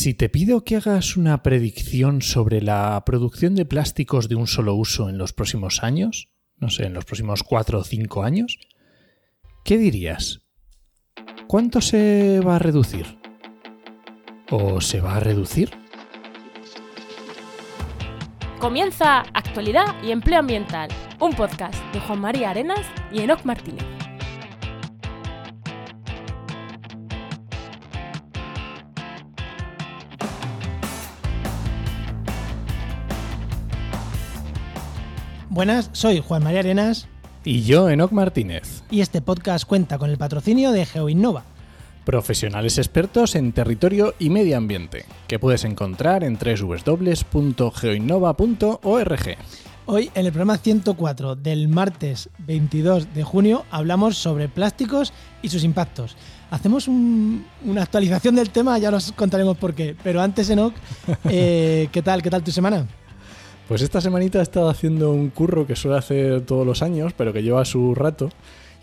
Si te pido que hagas una predicción sobre la producción de plásticos de un solo uso en los próximos años, no sé, en los próximos cuatro o cinco años, ¿qué dirías? ¿Cuánto se va a reducir? ¿O se va a reducir? Comienza Actualidad y Empleo Ambiental, un podcast de Juan María Arenas y Enoc Martínez. Buenas, soy Juan María Arenas Y yo, Enoc Martínez, y este podcast cuenta con el patrocinio de GeoInnova. profesionales expertos en territorio y medio ambiente, que puedes encontrar en www.geoinnova.org. Hoy, en el programa 104 del martes 22 de junio, hablamos sobre plásticos y sus impactos. Hacemos un- una actualización del tema, ya os contaremos por qué. Pero antes, Enoch, eh, ¿qué tal? ¿Qué tal tu semana? Pues esta semanita he estado haciendo un curro que suele hacer todos los años, pero que lleva su rato.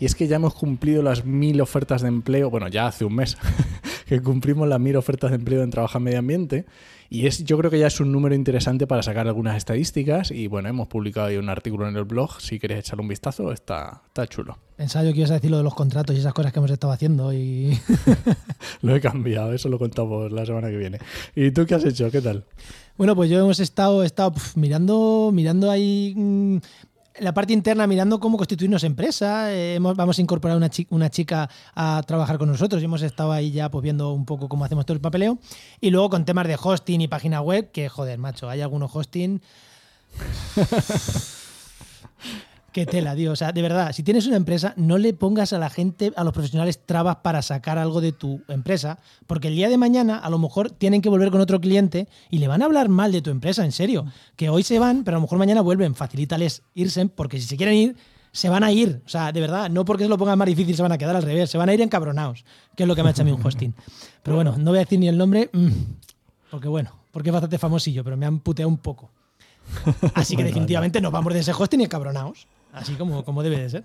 Y es que ya hemos cumplido las mil ofertas de empleo, bueno, ya hace un mes que cumplimos las mil ofertas de empleo en Trabaja en Medio Ambiente. Y es, yo creo que ya es un número interesante para sacar algunas estadísticas. Y bueno, hemos publicado ahí un artículo en el blog. Si queréis echarle un vistazo, está, está chulo. Pensaba yo que ibas a decir lo de los contratos y esas cosas que hemos estado haciendo. Y Lo he cambiado, eso lo contamos la semana que viene. ¿Y tú qué has hecho? ¿Qué tal? Bueno, pues yo hemos estado, estado mirando, mirando ahí mm, la parte interna, mirando cómo constituirnos empresa. Eh, hemos- vamos a incorporar una, una chica a trabajar con nosotros y hemos estado ahí ya pues viendo un poco cómo hacemos todo el papeleo. Y luego con temas de hosting y página web, que joder, macho, hay algunos hosting. Qué tela, tío. O sea, de verdad, si tienes una empresa, no le pongas a la gente, a los profesionales, trabas para sacar algo de tu empresa, porque el día de mañana a lo mejor tienen que volver con otro cliente y le van a hablar mal de tu empresa, en serio. Que hoy se van, pero a lo mejor mañana vuelven. Facilítales irse, porque si se quieren ir, se van a ir. O sea, de verdad, no porque se lo pongan más difícil, se van a quedar al revés, se van a ir encabronados, que es lo que me ha hecho a mí un hosting. Pero bueno, no voy a decir ni el nombre, mm, porque bueno, porque es bastante famosillo, pero me han puteado un poco. Así que definitivamente nos vamos de ese hosting y encabronados. Así como, como debe de ser.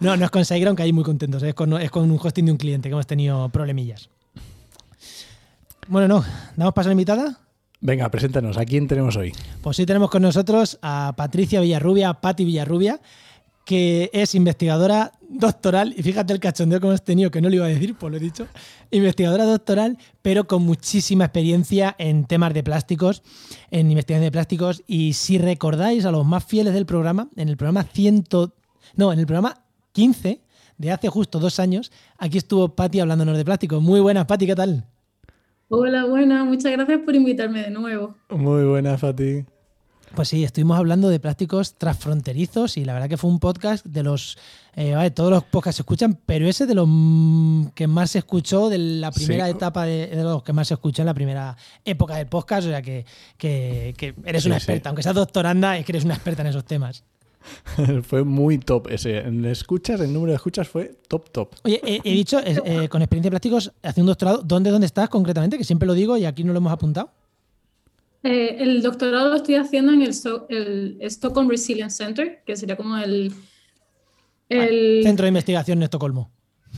No, no es con SiteGround, que ahí muy contentos. ¿eh? Es con, es con un hosting de un cliente que hemos tenido problemillas. Bueno, no, ¿damos paso a la invitada? Venga, preséntanos. ¿A quién tenemos hoy? Pues sí tenemos con nosotros a Patricia Villarrubia, Patti Villarrubia, que es investigadora doctoral, y fíjate el cachondeo que hemos tenido, que no lo iba a decir, pues lo he dicho, investigadora doctoral, pero con muchísima experiencia en temas de plásticos, en investigación de plásticos, y si recordáis a los más fieles del programa, en el programa 100, no, en el programa 15 de hace justo dos años, aquí estuvo Patti hablándonos de plásticos. Muy buenas, Patti, ¿qué tal? Hola, buena, muchas gracias por invitarme de nuevo. Muy buena, Fati. Pues sí, estuvimos hablando de plásticos transfronterizos y la verdad que fue un podcast de los... eh, vale, todos los podcasts se escuchan, pero ese de los mm, que más se escuchó de la primera Sí. etapa, de, de los que más se escuchó en la primera época del podcast, o sea que, que- que eres Sí, una sí. experta, aunque seas doctoranda, es que eres una experta en esos temas. fue muy top ese. En escuchas, el número de escuchas fue top, top. Oye, eh, he dicho, eh, con experiencia de plásticos, hace un doctorado, ¿dónde, ¿dónde estás concretamente? Que siempre lo digo y aquí no lo hemos apuntado. Eh, el doctorado lo estoy haciendo en el, So- el Stockholm Resilience Center, que sería como el... el Centro de Investigación en Estocolmo.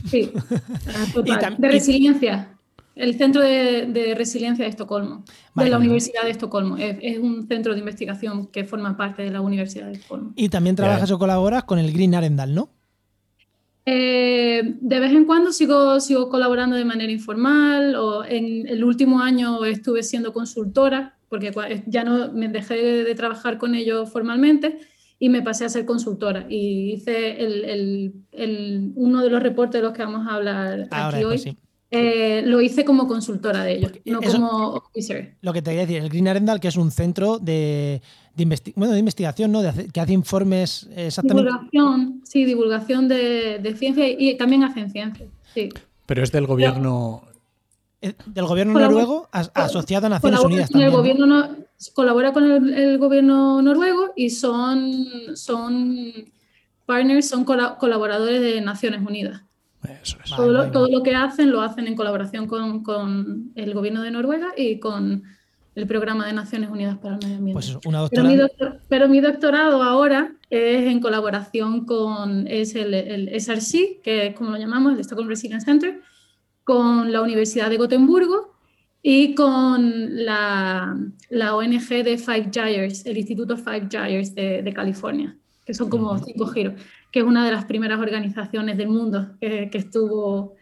sí, ah, total, de resiliencia. El Centro de, de Resiliencia de Estocolmo, Vale. de la Universidad de Estocolmo. Es, es un centro de investigación que forma parte de la Universidad de Estocolmo. Y también trabajas o colaboras con el Green Arendal, ¿no? Eh, de vez en cuando sigo, sigo colaborando de manera informal o en el último año estuve siendo consultora porque ya no me dejé de, trabajar con ellos formalmente y me pasé a ser consultora y hice el, el- el- uno de los reportes de los que vamos a hablar Ahora, aquí hoy. pues sí. eh, lo hice como consultora de ellos, Porque no eso- como officer. Lo que te quería decir, el Green Arendal, que es un centro de, de, investi- bueno, de investigación, ¿no? De hace- que hace informes exactamente. Divulgación, sí, divulgación de, de ciencia y, y también hacen ciencia. Sí. Pero es del gobierno. Del gobierno Colabora- noruego as- asociado a Naciones Unidas con el gobierno no- colabora con el, el gobierno noruego y son, son partners, son cola- colaboradores de Naciones Unidas. Eso es. Todo, lo, todo lo que hacen lo hacen en colaboración con, con el gobierno de Noruega y con el programa de Naciones Unidas para el Medio Ambiente. Pues eso, una pero, mi doctor- pero mi doctorado ahora es en colaboración con es el, el SRC, que es como lo llamamos, el Stockholm Resilience Center, con la Universidad de Gotemburgo y con la, la ONG de Five Gyres, el Instituto Five Gyres de, de, California, que son como cinco giros, que es una de las primeras organizaciones del mundo que, que estuvo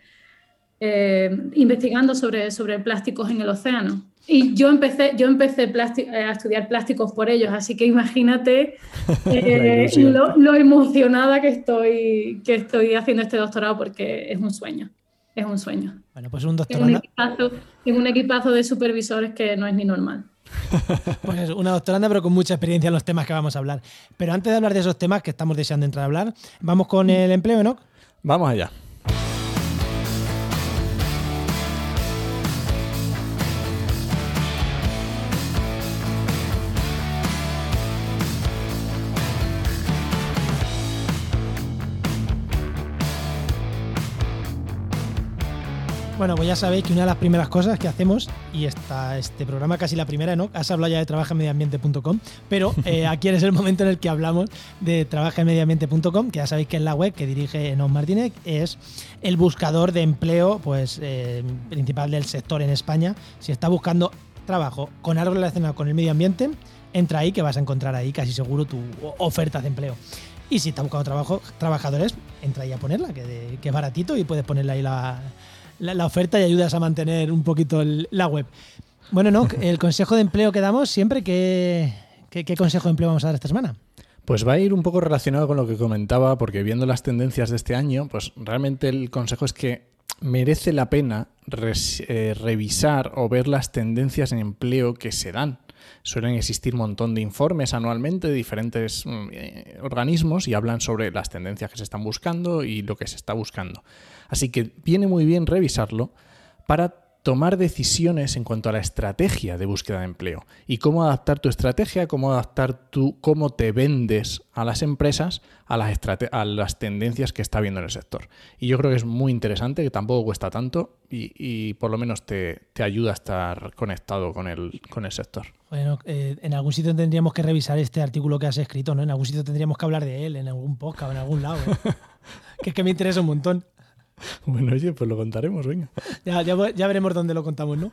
eh, investigando sobre, sobre plásticos en el océano. Y yo empecé, yo empecé a estudiar plásticos por ellos, así que imagínate eh, lo, lo, emocionada que estoy, que estoy haciendo este doctorado porque es un sueño es un sueño. Bueno, pues un doctorado. En un, un equipazo de supervisores que no es ni normal. Pues una doctoranda, pero con mucha experiencia en los temas que vamos a hablar. Pero antes de hablar de esos temas que estamos deseando entrar a hablar, vamos con el empleo, ¿no? Vamos allá. Bueno, pues ya sabéis que una de las primeras cosas que hacemos, y está este programa casi la primera, ¿no? Has hablado ya de trabajamediambiente.com, pero eh, aquí es el momento en el que hablamos de trabajamediambiente.com, que ya sabéis que es la web que dirige Enos Martínez, es el buscador de empleo pues, eh, principal del sector en España. Si está buscando trabajo con algo relacionado con el medio ambiente, entra ahí que vas a encontrar ahí casi seguro tu oferta de empleo. Y si está buscando trabajo, trabajadores, entra ahí a ponerla, que, que es baratito y puedes ponerle ahí la, la, oferta y ayudas a mantener un poquito la web. Bueno, no, el consejo de empleo que damos siempre, ¿qué, ¿qué, consejo de empleo vamos a dar esta semana? Pues va a ir un poco relacionado con lo que comentaba, porque viendo las tendencias de este año, pues realmente el consejo es que merece la pena eh, revisar o ver las tendencias en empleo que se dan. Suelen existir un montón de informes anualmente de diferentes mm, eh, organismos y hablan sobre las tendencias que se están buscando y lo que se está buscando. Así que viene muy bien revisarlo para tomar decisiones en cuanto a la estrategia de búsqueda de empleo y cómo adaptar tu estrategia, cómo adaptar tu, cómo te vendes a las empresas a las, tendencias que está viendo en el sector. Y yo creo que es muy interesante, que tampoco cuesta tanto y, por lo menos te, ayuda a estar conectado con el, con el sector. Bueno, eh, en algún sitio tendríamos que revisar este artículo que has escrito, ¿no? En algún sitio tendríamos que hablar de él, en algún podcast, en algún lado. ¿eh? que es que me interesa un montón. Bueno, oye, pues lo contaremos, venga. Ya, ya, veremos dónde lo contamos, ¿no?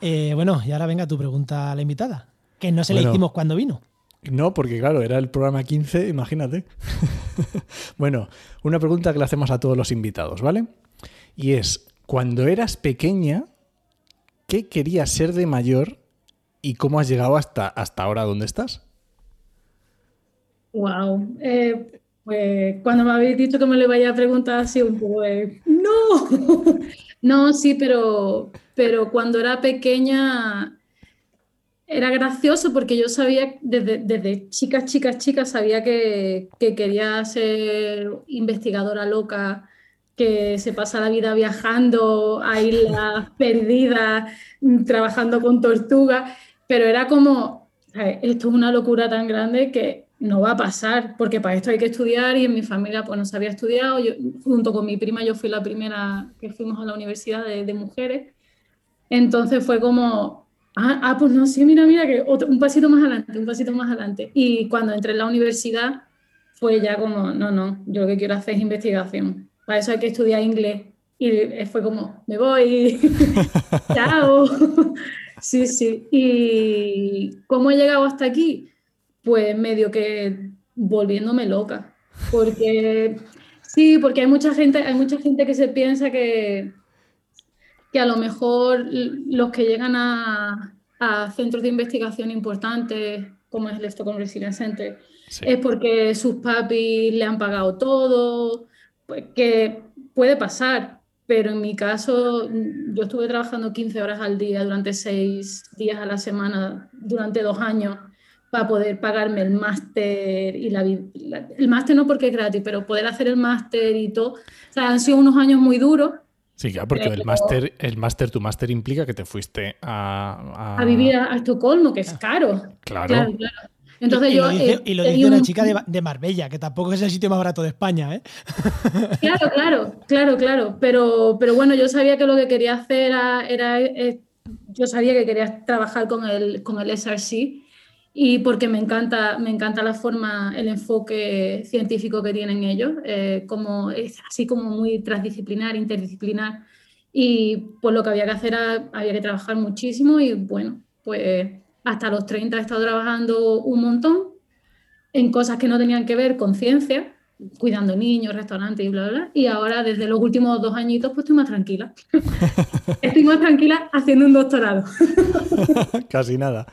Eh, bueno, y ahora venga tu pregunta a la invitada, que no se le hicimos cuando vino. No, porque claro, era el programa 15, imagínate. bueno, una pregunta que le hacemos a todos los invitados, ¿vale? Y es, cuando eras pequeña, ¿qué querías ser de mayor y cómo has llegado hasta, hasta ahora donde estás? Wow. Eh, pues cuando me habéis dicho que me lo iba a preguntar así un poco no, no, sí, pero, pero cuando era pequeña era gracioso porque yo sabía, desde, desde chicas, chicas, chicas, sabía que, que, quería ser investigadora loca, que se pasa la vida viajando a islas perdidas, trabajando con tortugas, pero era como, esto es una locura tan grande que no va a pasar, porque para esto hay que estudiar y en mi familia pues no se había estudiado. Yo, junto con mi prima yo fui la primera que fuimos a la universidad de, mujeres. Entonces fue como, ah, ah, pues no, sí, mira, mira, que un pasito más adelante, un pasito más adelante. Y cuando entré en la universidad fue ya como, no, no, yo lo que quiero hacer es investigación. Para eso hay que estudiar inglés. Y fue como, me voy, chao. sí, sí. ¿Y cómo he llegado hasta aquí? Pues medio que volviéndome loca. Porque sí, porque hay mucha gente, hay mucha gente que se piensa que, que a lo mejor los que llegan a, a centros de investigación importantes, como es el Stockholm Resilience Center, es porque sus papis le han pagado todo, pues que puede pasar, pero en mi caso yo estuve trabajando 15 horas al día durante 6 días a la semana durante dos años para poder pagarme el máster y la, el máster no porque es gratis, pero poder hacer el máster y todo. O sea, han sido unos años muy duros. Sí, claro, porque el máster, el máster, tu máster implica que te fuiste a, a... vivir a, Estocolmo, que es caro. Claro. claro, Entonces y, yo, lo dice, y lo dice una chica de, de, Marbella, que tampoco es el sitio más barato de España, ¿eh? Claro, claro, claro, claro. Pero, pero bueno, yo sabía que lo que quería hacer era, era eh, yo sabía que quería trabajar con el, con el SRC y porque me encanta, me encanta la forma, el enfoque científico que tienen ellos, eh, como, es así como muy transdisciplinar, interdisciplinar. y pues lo que había que hacer era, había que trabajar muchísimo y bueno, pues hasta los 30 he estado trabajando un montón en cosas que no tenían que ver con ciencia, cuidando niños, restaurantes y bla, bla, bla. Y ahora, desde los últimos dos añitos, pues estoy más tranquila. estoy más tranquila haciendo un doctorado. Casi nada.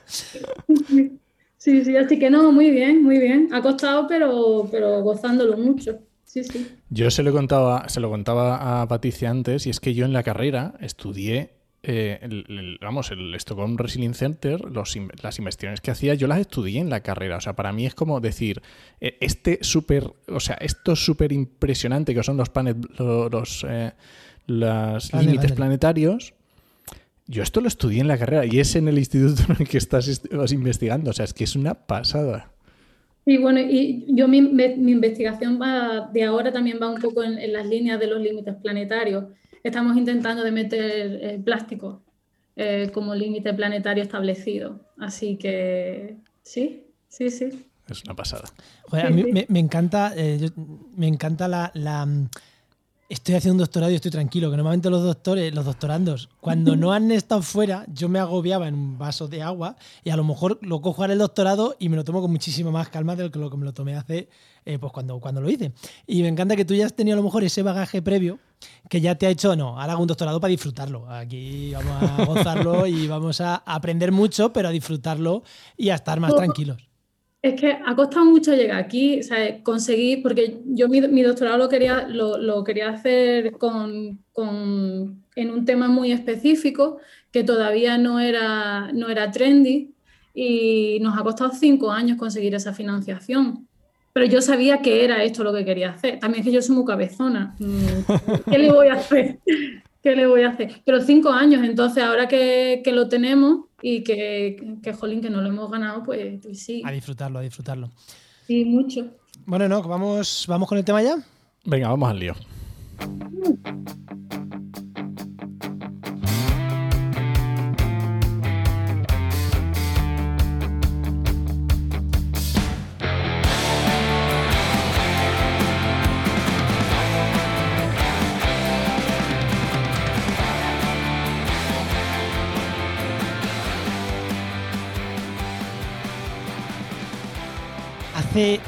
Sí, sí, así que no, muy bien, muy bien. Ha costado, pero, pero gozándolo mucho. Sí, sí. Yo se lo, contaba, se lo contaba a Patricia antes, y es que yo en la carrera estudié eh, el, vamos, el Stockholm Resilience Center, los, las investigaciones que hacía, yo las estudié en la carrera. O sea, para mí es como decir, eh, este súper, o sea, esto súper impresionante que son los, planet, los, eh, los límites planetarios. Yo esto lo estudié en la carrera y es en el instituto en el que estás investigando. O sea, es que es una pasada. Y bueno, y yo mi, mi, investigación va de ahora también va un poco en, las líneas de los límites planetarios. Estamos intentando de meter eh, plástico eh, como límite planetario establecido. Así que sí, sí, sí. Es una pasada. a mí me, encanta, eh, me encanta la estoy haciendo un doctorado y estoy tranquilo, que normalmente los doctores, los doctorandos, cuando no han estado fuera, yo me agobiaba en un vaso de agua y a lo mejor lo cojo ahora el doctorado y me lo tomo con muchísima más calma de lo que me lo tomé hace, eh, pues cuando, cuando lo hice. Y me encanta que tú ya has tenido a lo mejor ese bagaje previo que ya te ha hecho, no, ahora hago un doctorado para disfrutarlo. Aquí vamos a gozarlo y vamos a aprender mucho, pero a disfrutarlo y a estar más tranquilos. Es que ha costado mucho llegar aquí, sea, conseguir, porque yo mi, doctorado lo quería, lo, quería hacer con, en un tema muy específico que todavía no era, no era trendy y nos ha costado cinco años conseguir esa financiación. Pero yo sabía que era esto lo que quería hacer. También es que yo soy muy cabezona. Mm, ¿Qué le voy a hacer? ¿Qué le voy a hacer? Pero cinco años, entonces ahora que, que lo tenemos, y que, que, jolín, que no lo hemos ganado, pues, pues, sí. A disfrutarlo, a disfrutarlo. Sí, mucho. Bueno, no, vamos, vamos con el tema ya. Venga, vamos al lío. Hace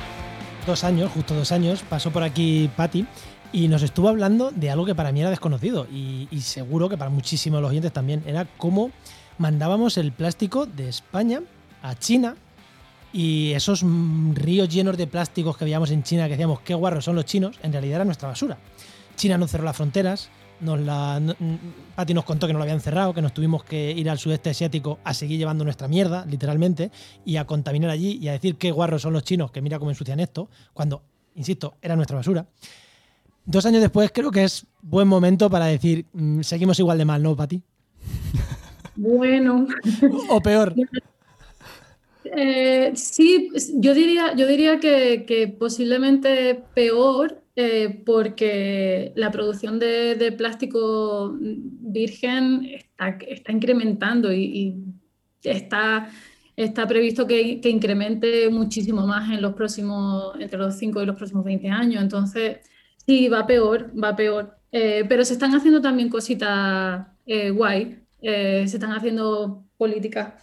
dos años, justo dos años, pasó por aquí Patti y nos estuvo hablando de algo que para mí era desconocido y, seguro que para muchísimos de los oyentes también. Era cómo mandábamos el plástico de España a China y esos ríos llenos de plásticos que veíamos en China, que decíamos qué guarros son los chinos, en realidad era nuestra basura. China no cerró las fronteras, nos la, Pati nos contó que nos lo habían cerrado, que nos tuvimos que ir al sudeste asiático a seguir llevando nuestra mierda, literalmente, y a contaminar allí y a decir qué guarros son los chinos, que mira cómo ensucian esto, cuando, insisto, era nuestra basura. Dos años después creo que es buen momento para decir, mm, seguimos igual de mal, ¿no, Pati? Bueno. o peor. Eh, sí, yo diría, yo diría que, que posiblemente peor, eh, porque la producción de, plástico virgen está, está incrementando y, está, está previsto que, incremente muchísimo más en los próximos, entre los 5 y los próximos 20 años. Entonces, sí, va peor, va peor. Eh, pero se están haciendo también cositas eh, guay, se están haciendo políticas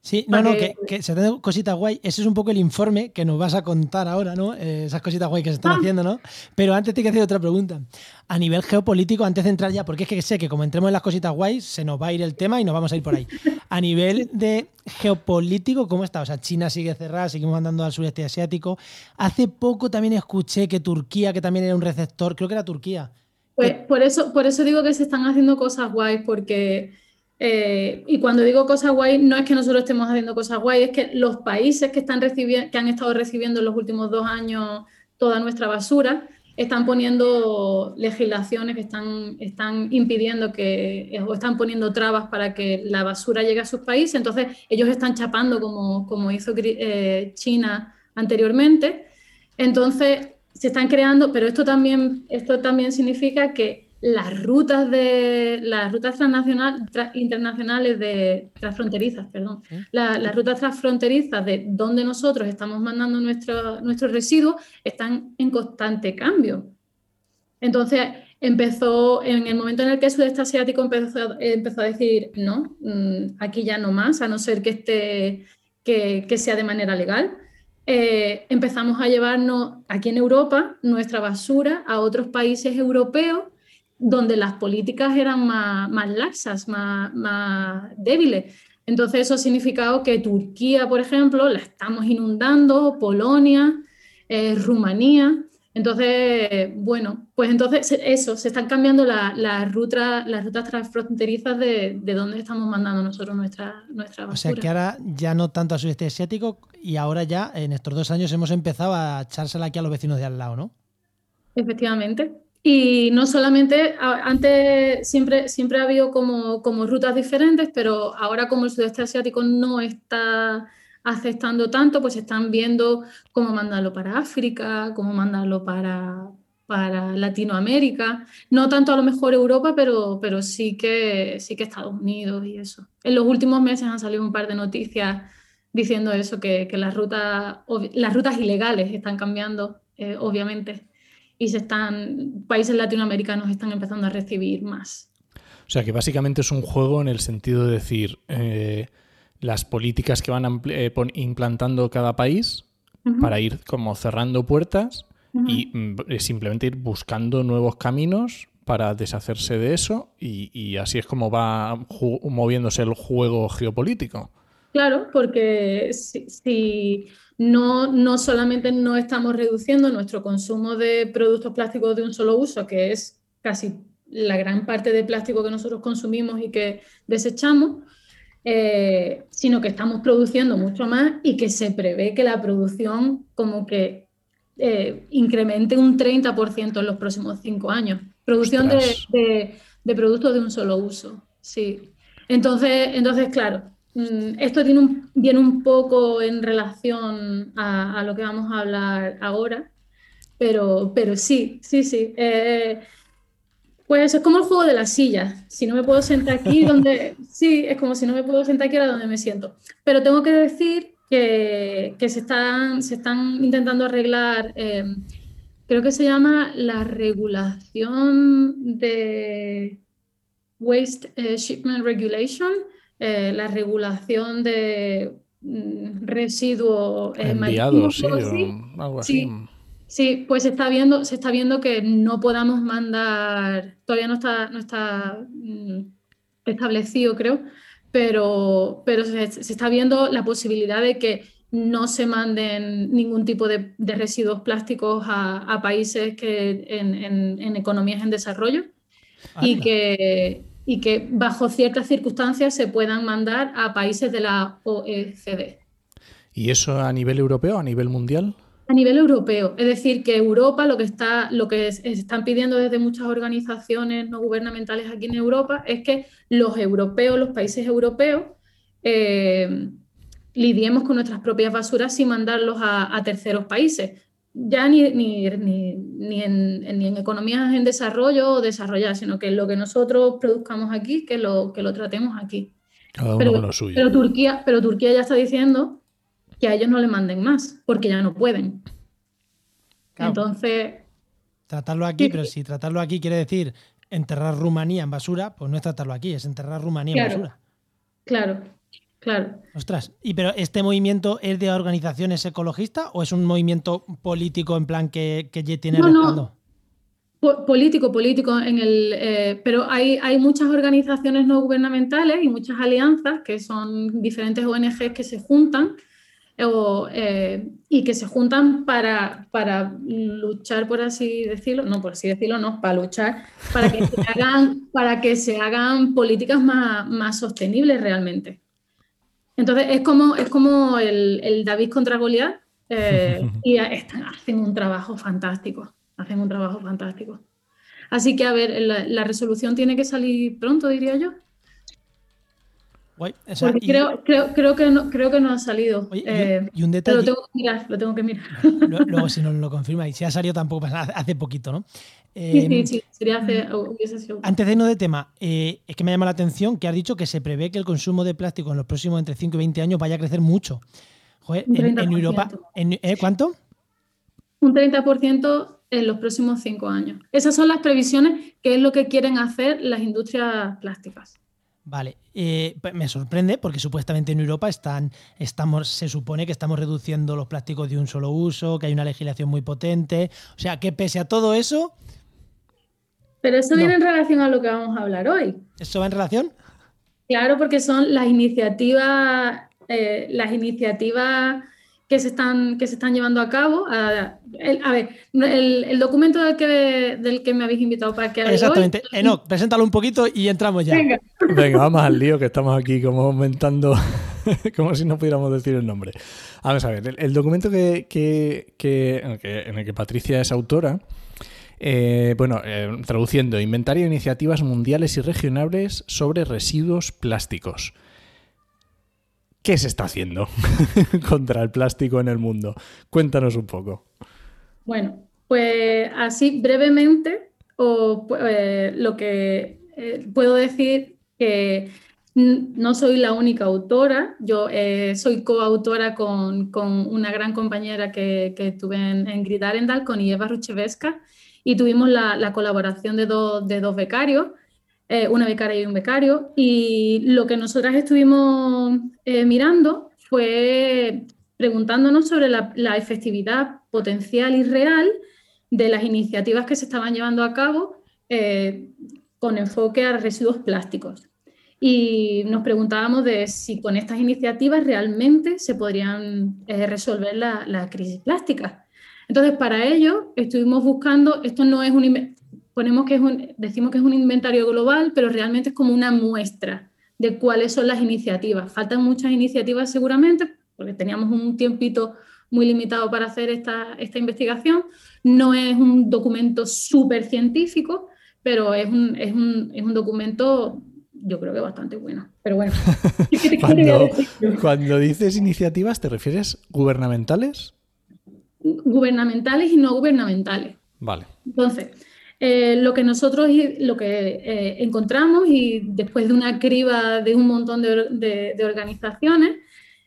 Sí, no, no, que, se hacen cositas guay. Ese es un poco el informe que nos vas a contar ahora, ¿no? Eh, esas cositas guay que se están ah. haciendo, ¿no? Pero antes te que hacer otra pregunta. A nivel geopolítico, antes de entrar ya, porque es que sé que como entremos en las cositas guay, se nos va a ir el tema y nos vamos a ir por ahí. A nivel de geopolítico, ¿cómo está? O sea, China sigue cerrada, seguimos andando al sureste asiático. Hace poco también escuché que Turquía, que también era un receptor, creo que era Turquía. Pues por eso, por eso digo que se están haciendo cosas guay, porque eh, y cuando digo cosas guay, no es que nosotros estemos haciendo cosas guay, es que los países que, están recibiendo, que han estado recibiendo en los últimos dos años toda nuestra basura están poniendo legislaciones que están, están impidiendo que, o están poniendo trabas para que la basura llegue a sus países. Entonces, ellos están chapando como, como hizo eh, China anteriormente. Entonces, se están creando, pero esto también, esto también significa que las rutas de las rutas transnacionales internacionales de transfronterizas, perdón, las rutas transfronterizas de donde nosotros estamos mandando nuestros residuos están en constante cambio. Entonces, empezó, en el momento en el que el sudeste asiático empezó, empezó a decir, no, mm, aquí ya no más, a no ser que, esté, que, sea de manera legal, eh, empezamos a llevarnos aquí en Europa nuestra basura a otros países europeos donde las políticas eran más, más laxas, más, más débiles. Entonces eso ha significado que Turquía, por ejemplo, la estamos inundando, Polonia, eh, Rumanía. Entonces, bueno, pues entonces eso, se están cambiando las rutas las rutas transfronterizas de, de dónde estamos mandando nosotros nuestra, nuestra basura. O sea que ahora ya no tanto a sudeste asiático y ahora ya en estos dos años hemos empezado a echársela aquí a los vecinos de al lado, ¿no? Efectivamente. Y no solamente, antes siempre, siempre ha habido como, como rutas diferentes, pero ahora como el sudeste asiático no está aceptando tanto, pues están viendo cómo mandarlo para África, cómo mandarlo para, para Latinoamérica, no tanto a lo mejor Europa, pero, pero sí, que, sí que Estados Unidos y eso. En los últimos meses han salido un par de noticias diciendo eso, que, que las, rutas, las rutas ilegales están cambiando, eh, obviamente, y se están, países latinoamericanos están empezando a recibir más. O sea que básicamente es un juego en el sentido de decir... Eh, las políticas que van eh, implantando cada país para ir como cerrando puertas y mm, eh, simplemente ir buscando nuevos caminos para deshacerse de eso y, así es como va moviéndose el juego geopolítico. Claro, porque si, no, no solamente no estamos reduciendo nuestro consumo de productos plásticos de un solo uso, que es casi la gran parte de plástico que nosotros consumimos y que desechamos, eh, sino que estamos produciendo mucho más y que se prevé que la producción como que eh, incremente un 30% en los próximos cinco años. Producción de, productos de un solo uso, sí. Entonces, entonces claro, esto tiene un, viene un poco en relación a, lo que vamos a hablar ahora, pero, pero sí, sí, sí. Eh, pues es como el juego de las sillas. Si no me puedo sentar aquí, donde. Sí, es como si no me puedo sentar aquí, ahora donde me siento. Pero tengo que decir que, se, están, se están intentando arreglar. Eh, creo que se llama la regulación de Waste eh, Shipment Regulation, eh, la regulación de mm, residuos enviados, sí, algo así. Sí, pues se está viendo, se está viendo que no podamos mandar, todavía no está, no está mm, establecido, creo, pero, pero se, está viendo la posibilidad de que no se manden ningún tipo de, residuos plásticos a, países que en, economías en desarrollo y que, y que bajo ciertas circunstancias se puedan mandar a países de la OECD. ¿Y eso a nivel europeo, a nivel mundial? A nivel europeo, es decir, que Europa lo que está, lo que están pidiendo desde muchas organizaciones no gubernamentales aquí en Europa es que los europeos, los países europeos, eh, lidiemos con nuestras propias basuras sin mandarlos a, terceros países. Ya ni, ni, en, economías en desarrollo o desarrolladas, sino que lo que nosotros produzcamos aquí, que lo, que lo tratemos aquí. pero, pero, Turquía, pero Turquía ya está diciendo que a ellos no le manden más, porque ya no pueden. Entonces... Tratarlo aquí, pero si tratarlo aquí quiere decir enterrar Rumanía en basura, pues no es tratarlo aquí, es enterrar Rumanía en basura. Claro, claro. Ostras, ¿y pero este movimiento es de organizaciones ecologistas o es un movimiento político en plan que, que tiene respaldo? político, político, en el, eh, pero hay, hay muchas organizaciones no gubernamentales y muchas alianzas que son diferentes ONGs que se juntan eh, y que se juntan para, para luchar, por así decirlo, no, por así decirlo, no, para luchar, para que se hagan, para que se hagan políticas más, más sostenibles realmente. Entonces, es como, es como el, el David contra Goliat eh, y están, hacen un trabajo fantástico, hacen un trabajo fantástico. Así que, a ver, la resolución tiene que salir pronto, diría yo creo, creo, creo, que no, creo que no ha salido. Eh, y un detalle. Lo tengo que mirar, lo tengo que mirar. Luego, si nos lo confirma, y si ha salido tampoco hace poquito, ¿no? Sí, sí, em, sí, sería hace, Antes de no de tema, eh, es que me llama la atención que has dicho que se prevé que el consumo de plástico en los próximos entre 5 y 20 años vaya a crecer mucho. Joder, en, Europa, ¿eh, ¿cuánto? un 30% en los próximos cinco años. Esas son las previsiones, que es lo que quieren hacer las industrias plásticas. Vale, eh, pues me sorprende porque supuestamente en Europa están, estamos, se supone que estamos reduciendo los plásticos de un solo uso, que hay una legislación muy potente. O sea, que pese a todo eso. Pero eso viene en relación a lo que vamos a hablar hoy. ¿Eso va en relación? Claro, porque son las iniciativas, eh, las iniciativas que se están, que se están llevando a cabo. A, ver, el, documento del que, del que me habéis invitado para que Exactamente. Hoy... Enoch, preséntalo un poquito y entramos ya. Venga. vamos al lío que estamos aquí como aumentando, como si no pudiéramos decir el nombre. Vamos a ver, el, documento que, que, que, en, el que, Patricia es autora. Eh, bueno, eh, traduciendo, Inventario de Iniciativas Mundiales y Regionales sobre Residuos Plásticos. ¿Qué se está haciendo contra el plástico en el mundo? Cuéntanos un poco. Bueno, pues así brevemente, o, eh, lo que puedo decir que no soy la única autora, yo soy coautora con, una gran compañera que, que tuve en, en Grid Arendal, con Ieva Ruchevesca, y tuvimos la, la colaboración de, de dos becarios eh, una becaria y un becario. Y lo que nosotras estuvimos eh, mirando fue preguntándonos sobre la, efectividad potencial y real de las iniciativas que se estaban llevando a cabo eh, con enfoque a residuos plásticos. Y nos preguntábamos de si con estas iniciativas realmente se podrían resolver la, la, crisis plástica. Entonces, para ello estuvimos buscando, esto no es un, ponemos que es un, decimos que es un inventario global, pero realmente es como una muestra de cuáles son las iniciativas. Faltan muchas iniciativas seguramente, porque teníamos un tiempito muy limitado para hacer esta, esta investigación. No es un documento súper científico, pero es un, es, un, es un, documento, yo creo que bastante bueno. Pero bueno. cuando, cuando dices iniciativas, ¿te refieres gubernamentales? Gubernamentales y no gubernamentales. Vale. Entonces, eh, lo que nosotros lo que eh, encontramos y después de una criba de un montón de, organizaciones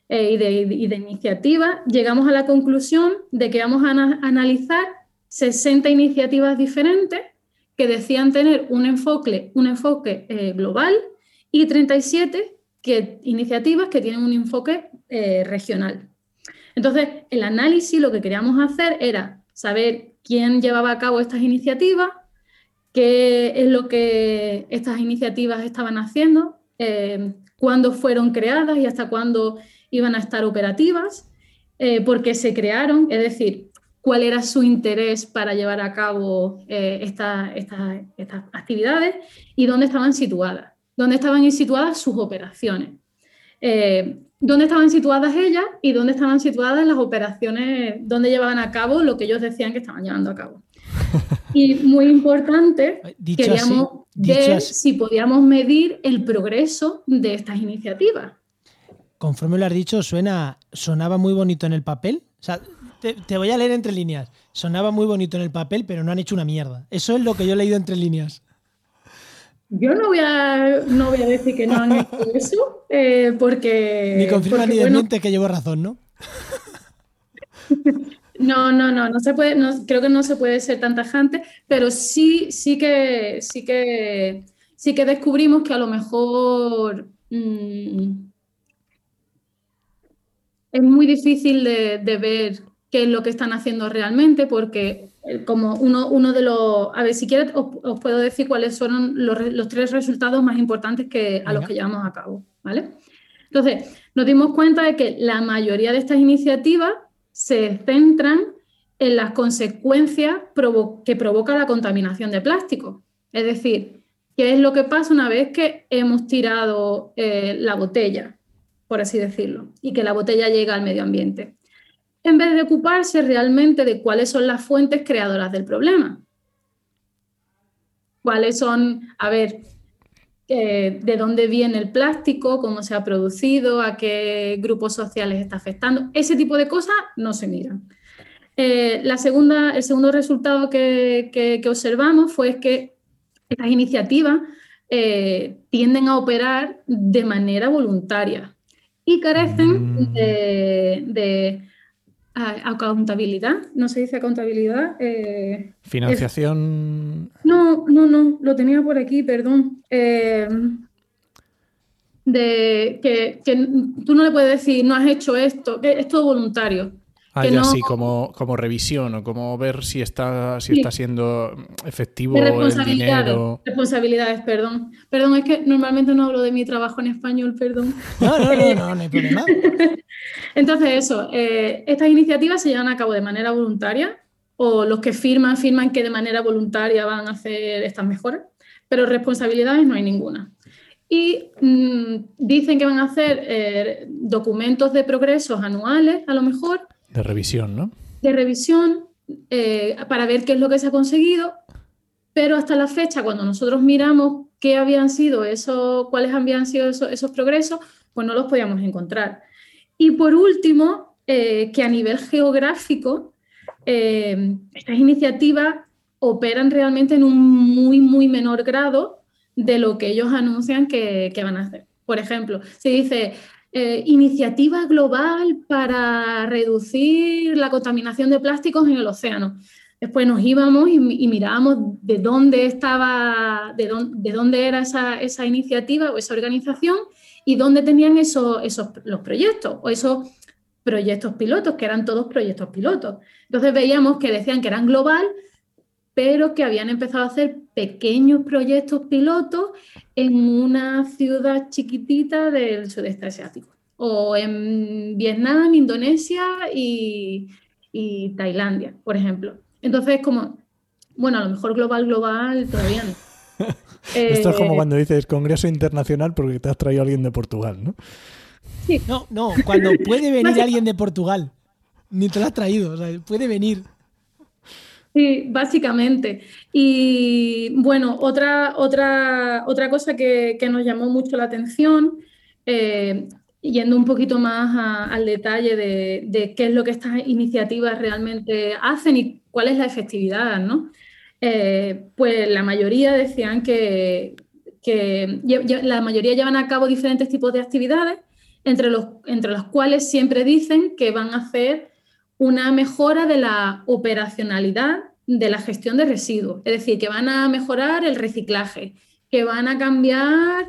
eh, y, de, iniciativas, llegamos a la conclusión de que vamos a analizar 60 iniciativas diferentes que decían tener un enfoque, un enfoque global y 37 que, iniciativas que tienen un enfoque regional. Entonces, el análisis lo que queríamos hacer era saber quién llevaba a cabo estas iniciativas, qué es lo que estas iniciativas estaban haciendo, eh, cuándo fueron creadas y hasta cuándo iban a estar operativas, eh, por qué se crearon, es decir, cuál era su interés para llevar a cabo eh, estas actividades y dónde estaban situadas, dónde estaban situadas sus operaciones, dónde estaban situadas ellas y dónde estaban situadas las operaciones, dónde llevaban a cabo lo que ellos decían que estaban llevando a cabo. Y muy importante, queríamos ver si podíamos medir el progreso de estas iniciativas. Conforme lo has dicho, suena, sonaba muy bonito en el papel. O sea, te, voy a leer entre líneas. Sonaba muy bonito en el papel, pero no han hecho una mierda. Eso es lo que yo he leído entre líneas. Yo no voy a, no voy a decir que no han hecho eso, eh, porque. Ni confirma ni desmiente que llevo razón, ¿no? No, no, no, no se puede, no, creo que no se puede ser tan tajante, pero sí, sí que, sí que, sí que descubrimos que a lo mejor mm, es muy difícil de, ver qué es lo que están haciendo realmente, porque como uno, uno de los, a ver, si quieres os, puedo decir cuáles fueron los, tres resultados más importantes que, a los que llevamos a cabo, ¿vale? Entonces, nos dimos cuenta de que la mayoría de estas iniciativas se centran en las consecuencias que provoca la contaminación de plástico. Es decir, qué es lo que pasa una vez que hemos tirado eh, la botella, por así decirlo, y que la botella llega al medio ambiente, en vez de ocuparse realmente de cuáles son las fuentes creadoras del problema. Cuáles son, a ver, eh, de dónde viene el plástico, cómo se ha producido, a qué grupos sociales está afectando. Ese tipo de cosas no se miran. Eh, la segunda, el segundo resultado que, observamos fue que estas iniciativas eh, tienden a operar de manera voluntaria y carecen mm. de, accountabilidad, no se dice accountabilidad. Eh, Financiación. No, no, no, lo tenía por aquí, perdón. Eh, de que, tú no le puedes decir, no has hecho esto, es todo voluntario. Ah, ya sí, como, como revisión o como ver si está, si está siendo efectivo el dinero. Responsabilidades, perdón. Perdón, es que normalmente no hablo de mi trabajo en español, perdón. No, no, no, no, hay problema. Entonces, eso, eh, estas iniciativas se llevan a cabo de manera voluntaria o los que firman, firman que de manera voluntaria van a hacer estas mejoras, pero responsabilidades no hay ninguna. Y mm, dicen que van a hacer eh, documentos de progresos anuales, a lo mejor, de revisión, ¿no? De revisión eh, para ver qué es lo que se ha conseguido, pero hasta la fecha, cuando nosotros miramos qué habían sido esos, cuáles habían sido esos, progresos, pues no los podíamos encontrar. Y por último, eh, que a nivel geográfico, eh, estas iniciativas operan realmente en un muy, muy menor grado de lo que ellos anuncian que, que van a hacer. Por ejemplo, se dice, eh, iniciativa global para reducir la contaminación de plásticos en el océano. Después nos íbamos y, mirábamos de dónde estaba, de dónde, era esa, iniciativa o esa organización y dónde tenían esos, esos, los proyectos o esos proyectos pilotos, que eran todos proyectos pilotos. Entonces veíamos que decían que eran global, pero que habían empezado a hacer pequeños proyectos pilotos en una ciudad chiquitita del sudeste asiático, o en Vietnam, Indonesia y, Tailandia, por ejemplo. Entonces, como, bueno, a lo mejor global, global, todavía no. Esto es como eh, cuando dices Congreso Internacional porque te has traído a alguien de Portugal, ¿no? Sí. No, no, cuando puede venir alguien de Portugal, ni te lo has traído, o sea, puede venir. Sí, básicamente. Y bueno, otra, otra, otra cosa que, nos llamó mucho la atención, eh, yendo un poquito más al detalle de, qué es lo que estas iniciativas realmente hacen y cuál es la efectividad, ¿no? Eh, pues la mayoría decían que, que la mayoría llevan a cabo diferentes tipos de actividades, entre, los, entre las cuales siempre dicen que van a hacer una mejora de la operacionalidad de la gestión de residuos, es decir, que van a mejorar el reciclaje, que van a cambiar,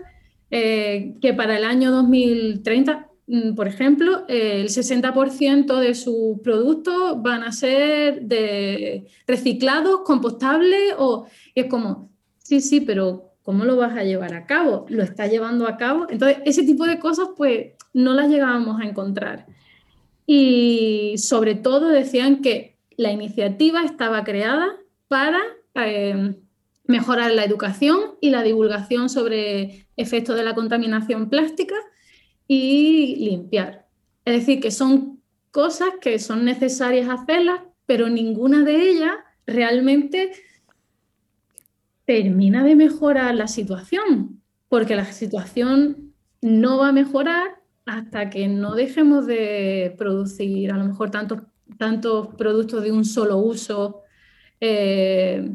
eh, que para el año 2030, mm, por ejemplo, el 60% de sus productos van a ser de reciclados, compostables, o es como, sí, sí, pero ¿cómo lo vas a llevar a cabo? ¿Lo está llevando a cabo? Entonces, ese tipo de cosas, pues, no las llegábamos a encontrar. Y sobre todo decían que la iniciativa estaba creada para eh, mejorar la educación y la divulgación sobre efectos de la contaminación plástica y limpiar. Es decir, que son cosas que son necesarias hacerlas, pero ninguna de ellas realmente termina de mejorar la situación, porque la situación no va a mejorar hasta que no dejemos de producir a lo mejor tantos, tantos productos de un solo uso, eh,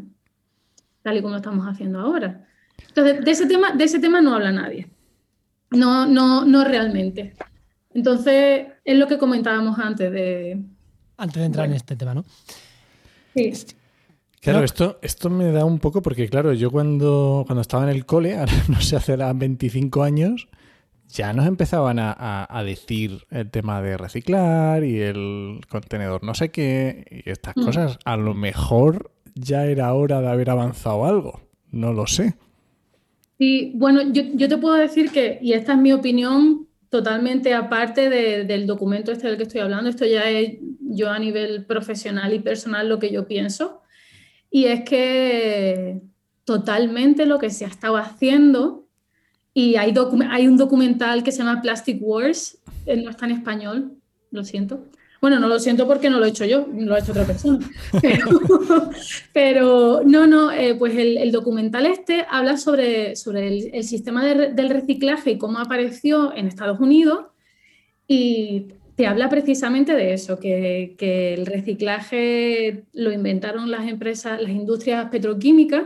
tal y como lo estamos haciendo ahora. Entonces, de ese tema, de ese tema no habla nadie. No, no, no realmente. Entonces, es lo que comentábamos antes de. Antes de entrar en este tema, ¿no? Sí. Claro, esto, esto me da un poco porque, claro, yo cuando, cuando estaba en el cole, no sé, hace 25 años, ya nos empezaban a, decir el tema de reciclar y el contenedor no sé qué y estas mm. cosas. A lo mejor ya era hora de haber avanzado algo, no lo sé. Sí, bueno, yo, te puedo decir que, y esta es mi opinión totalmente aparte del documento este del que estoy hablando, esto ya es yo a nivel profesional y personal lo que yo pienso, y es que totalmente lo que se ha estado haciendo y hay, hay un documental que se llama Plastic Wars, eh, no está en español, lo siento. Bueno, no lo siento porque no lo he hecho yo, lo ha hecho otra persona. Pero, no, no, eh, pues el, documental este habla sobre, sobre el, sistema del reciclaje y cómo apareció en Estados Unidos y te habla precisamente de eso, que, que el reciclaje lo inventaron las empresas, las industrias petroquímicas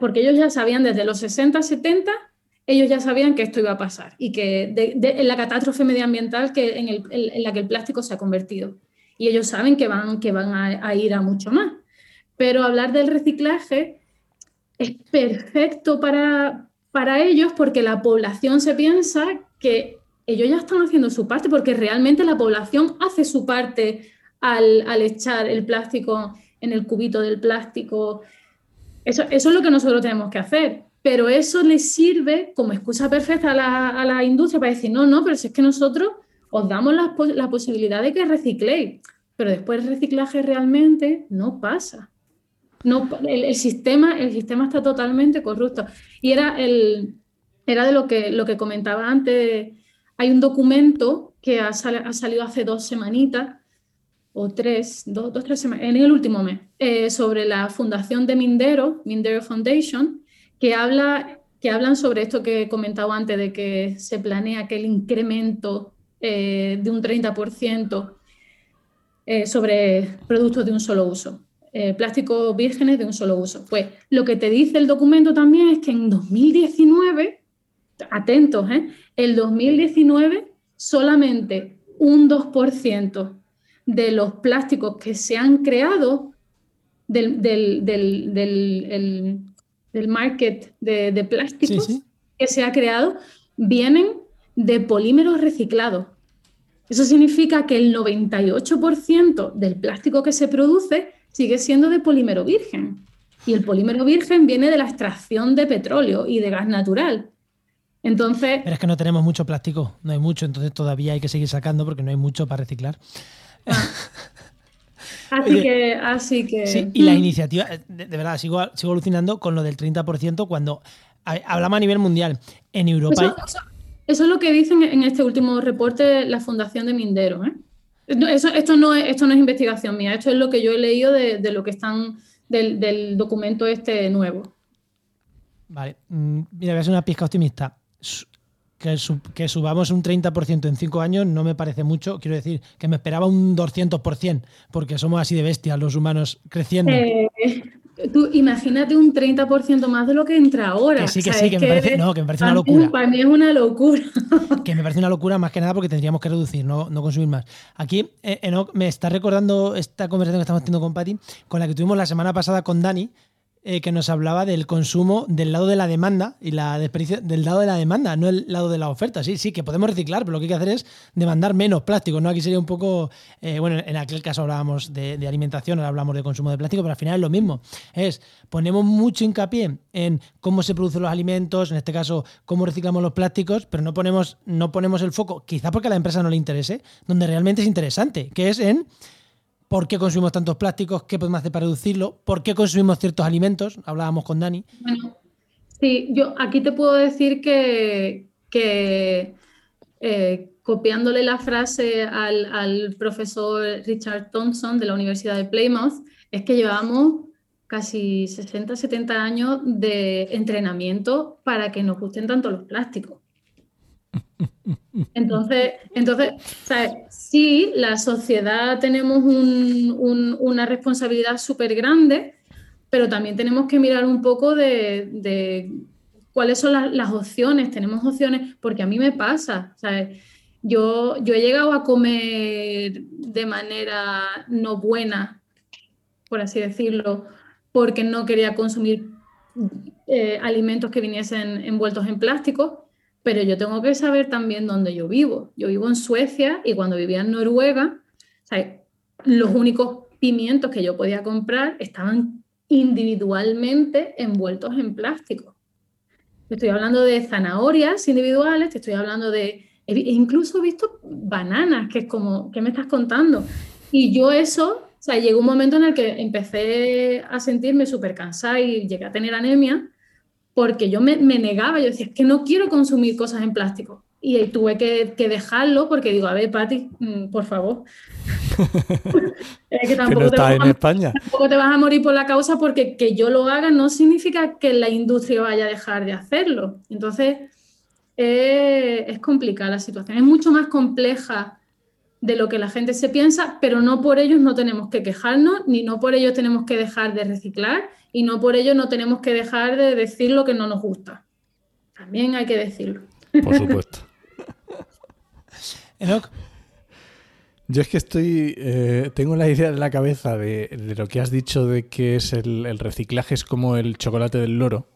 porque ellos ya sabían desde los 60, 70 ellos ya sabían que esto iba a pasar y que en la catástrofe medioambiental que en, la que el plástico se ha convertido. Y ellos saben que van, que van a, ir a mucho más. Pero hablar del reciclaje es perfecto para, para ellos porque la población se piensa que ellos ya están haciendo su parte, porque realmente la población hace su parte al, al echar el plástico en el cubito del plástico. Eso, es lo que nosotros tenemos que hacer pero eso les sirve como excusa perfecta a la, industria para decir, no, no, pero si es que nosotros os damos la, posibilidad de que recicléis, pero después el reciclaje realmente no pasa. No, el, sistema, el sistema está totalmente corrupto. Y era, el, era de lo que, lo que comentaba antes. Hay un documento que ha, salido hace dos semanitas, o tres, dos, dos tres semanas, en el último mes, eh, sobre la fundación de Mindero, Mindero Foundation, que, habla, que hablan sobre esto que he comentado antes, de que se planea que el incremento eh, de un 30% eh, sobre productos de un solo uso, eh, plásticos vírgenes de un solo uso. Pues lo que te dice el documento también es que en 2019, atentos, el 2019 solamente un 2% de los plásticos que se han creado del, del, del, del market de, plásticos que se ha creado vienen de polímeros reciclados. Eso significa que el 98% del plástico que se produce sigue siendo de polímero virgen. Y el polímero virgen viene de la extracción de petróleo y de gas natural. Entonces. Pero es que no tenemos mucho plástico, no hay mucho, entonces todavía hay que seguir sacando porque no hay mucho para reciclar. Ah. Así que, así que. Sí, y la iniciativa, de, verdad, sigo, sigo alucinando con lo del 30% cuando hablamos a nivel mundial. En Europa. Eso, es lo que dicen en este último reporte la Fundación de Mindero. ¿eh? Eso, esto, no es, esto no es investigación mía, esto es lo que yo he leído de, lo que están del, del, documento este nuevo. Vale, mm, mira, voy a ser una pizca optimista que, subamos un 30% en cinco años no me parece mucho. Quiero decir que me esperaba un 200%, porque somos así de bestias los humanos creciendo. Eh, tú imagínate un 30% más de lo que entra ahora. Que sí, que sí, que, me parece, no, que me parece una locura. Para mí es una locura. que me parece una locura más que nada porque tendríamos que reducir, no, no consumir más. Aquí, eh, Enoch, me está recordando esta conversación que estamos teniendo con Patti, con la que tuvimos la semana pasada con Dani, eh, que nos hablaba del consumo del lado de la demanda y la desperdicio del lado de la demanda, no el lado de la oferta. Sí, sí, que podemos reciclar, pero lo que hay que hacer es demandar menos plástico. ¿no? Aquí sería un poco, eh, bueno, en aquel caso hablábamos de, alimentación, ahora hablamos de consumo de plástico, pero al final es lo mismo. Es, ponemos mucho hincapié en cómo se producen los alimentos, en este caso, cómo reciclamos los plásticos, pero no ponemos, no ponemos el foco, quizá porque a la empresa no le interese, donde realmente es interesante, que es en por qué consumimos tantos plásticos, qué podemos hacer para reducirlo, por qué consumimos ciertos alimentos, hablábamos con Dani. Bueno, sí, yo aquí te puedo decir que, eh, copiándole la frase al, profesor Richard Thompson de la Universidad de Plymouth, es que llevamos casi 60, 70 años de entrenamiento para que nos gusten tanto los plásticos. Entonces, entonces sí, la sociedad tenemos una responsabilidad súper grande, pero también tenemos que mirar un poco de, cuáles son las, opciones. Tenemos opciones, porque a mí me pasa, Yo, yo he llegado a comer de manera no buena, por así decirlo, porque no quería consumir eh, alimentos que viniesen envueltos en plástico pero yo tengo que saber también dónde yo vivo. Yo vivo en Suecia y cuando vivía en Noruega, los únicos pimientos que yo podía comprar estaban individualmente envueltos en plástico. estoy hablando de zanahorias individuales, te estoy hablando de, incluso he visto bananas, que es como, ¿qué me estás contando? Y yo eso, o sea, llegó un momento en el que empecé a sentirme súper cansada y llegué a tener anemia porque yo me, negaba, yo decía, es que no quiero consumir cosas en plástico. Y tuve que, dejarlo porque digo, a ver, Pati, mm, por favor. es que tampoco, te vas en a, España. tampoco te vas a morir por la causa porque que yo lo haga no significa que la industria vaya a dejar de hacerlo. Entonces, eh, es complicada la situación. Es mucho más compleja de lo que la gente se piensa, pero no por ellos no tenemos que quejarnos, ni no por ello tenemos que dejar de reciclar y no por ello no tenemos que dejar de decir lo que no nos gusta. También hay que decirlo. Por supuesto. Enoch, Yo es que estoy. eh, tengo la idea en la cabeza de, de lo que has dicho de que es el, el reciclaje es como el chocolate del loro.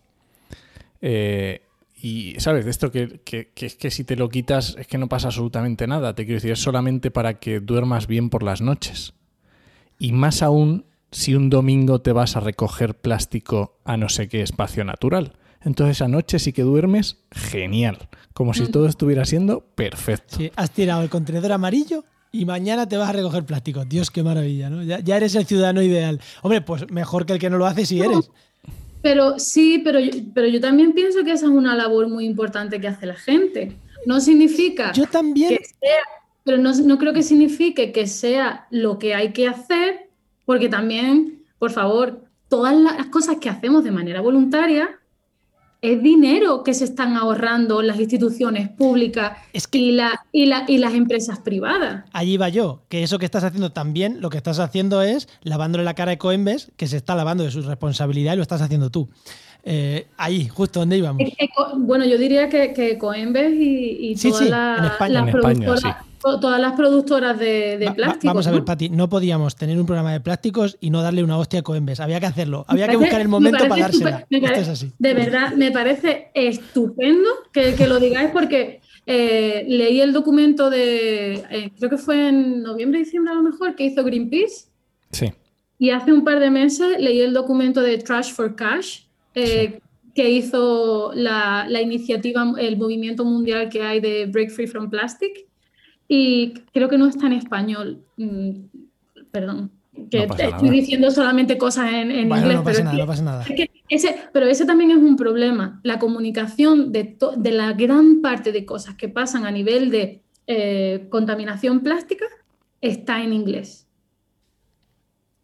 Eh, y, ¿sabes? De esto que, que- que es que si te lo quitas es que no pasa absolutamente nada. Te quiero decir, es solamente para que duermas bien por las noches. Y más aún si un domingo te vas a recoger plástico a no sé qué espacio natural. Entonces anoche sí que duermes genial. Como si todo estuviera siendo perfecto. sí, has tirado el contenedor amarillo y mañana te vas a recoger plástico. Dios, qué maravilla, ¿no? Ya, ya eres el ciudadano ideal. Hombre, pues mejor que el que no lo hace si eres. Pero sí, pero yo, pero yo también pienso que esa es una labor muy importante que hace la gente. No significa Yo también. que sea, pero no, no creo que signifique que sea lo que hay que hacer, porque también, por favor, todas las cosas que hacemos de manera voluntaria es dinero que se están ahorrando las instituciones públicas Es que- y, la, y, la- y las empresas privadas. Allí va yo, que eso que estás haciendo también, lo que estás haciendo es lavándole la cara a Coembes, que se está lavando de su responsabilidad y lo estás haciendo tú. Eh, ahí, justo donde íbamos. Eco- bueno, yo diría que, que Coembes y, y Sí, todas sí, las, en España. las En España, productoras, to- todas las productoras de, de Va- va- plástico. vamos a ver, ¿no? Pati, no podíamos tener un programa de plásticos y no darle una hostia a Coembes. Había que hacerlo. Había que parece- buscar el me momento para dársela. pare- es así. De verdad, me parece estupendo que, que lo digáis porque eh, leí el documento de, eh, creo que fue en noviembre, diciembre a lo mejor, que hizo Greenpeace. Sí. Y hace un par de meses leí el documento de Trash for Cash, eh, que hizo la, la iniciativa, el movimiento mundial que hay de Break Free from Plastic. Y creo que no está en español. mm, Perdón. Que No estoy diciendo solamente cosas en, en Bueno, inglés. no pero pasa es nada, que- no pasa nada. es que ese, pero ese también es un problema. La comunicación de, to- de la gran parte de cosas que pasan a nivel de eh, contaminación plástica está en inglés.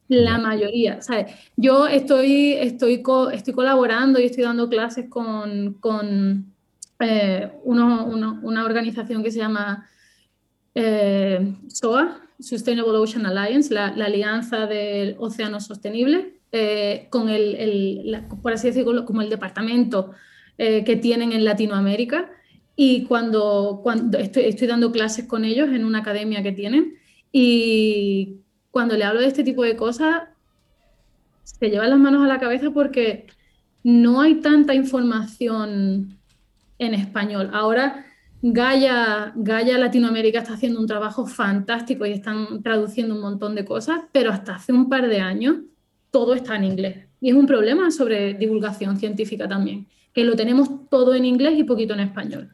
La mayoría, ¿sabes? Yo estoy, estoy, co- estoy colaborando y estoy dando clases con, con eh, uno- uno- una organización que se llama eh, SOA, Sustainable Ocean Alliance, la, Alianza del Océano Sostenible, eh, con el, el- la- por así decirlo, como el departamento eh, que tienen en Latinoamérica. Y cuando, cuando estoy, estoy dando clases con ellos en una academia que tienen, y cuando le hablo de este tipo de cosas, se llevan las manos a la cabeza porque no hay tanta información en español. Ahora Gaia, Gaia Latinoamérica está haciendo un trabajo fantástico y están traduciendo un montón de cosas, pero hasta hace un par de años todo está en inglés. Y es un problema sobre divulgación científica también, que lo tenemos todo en inglés y poquito en español.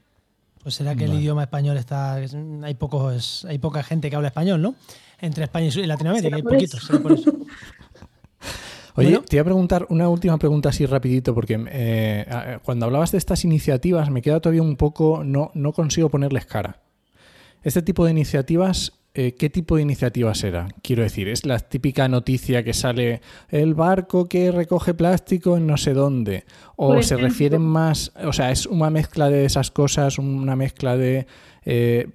Pues será que el idioma español está. es- Hay, pocos, hay poca gente que habla español, ¿no? Entre España y Latinoamérica, Será hay poquitos. será por eso. Oye, Bueno. te iba a preguntar una última pregunta así rapidito, porque eh, cuando hablabas de estas iniciativas me queda todavía un poco, no, no consigo ponerles cara. Este tipo de iniciativas, eh, ¿qué tipo de iniciativas era? Quiero decir, es la típica noticia que sale el barco que recoge plástico en no sé dónde, o se refieren más, o sea, es una mezcla de esas cosas, una mezcla de eh,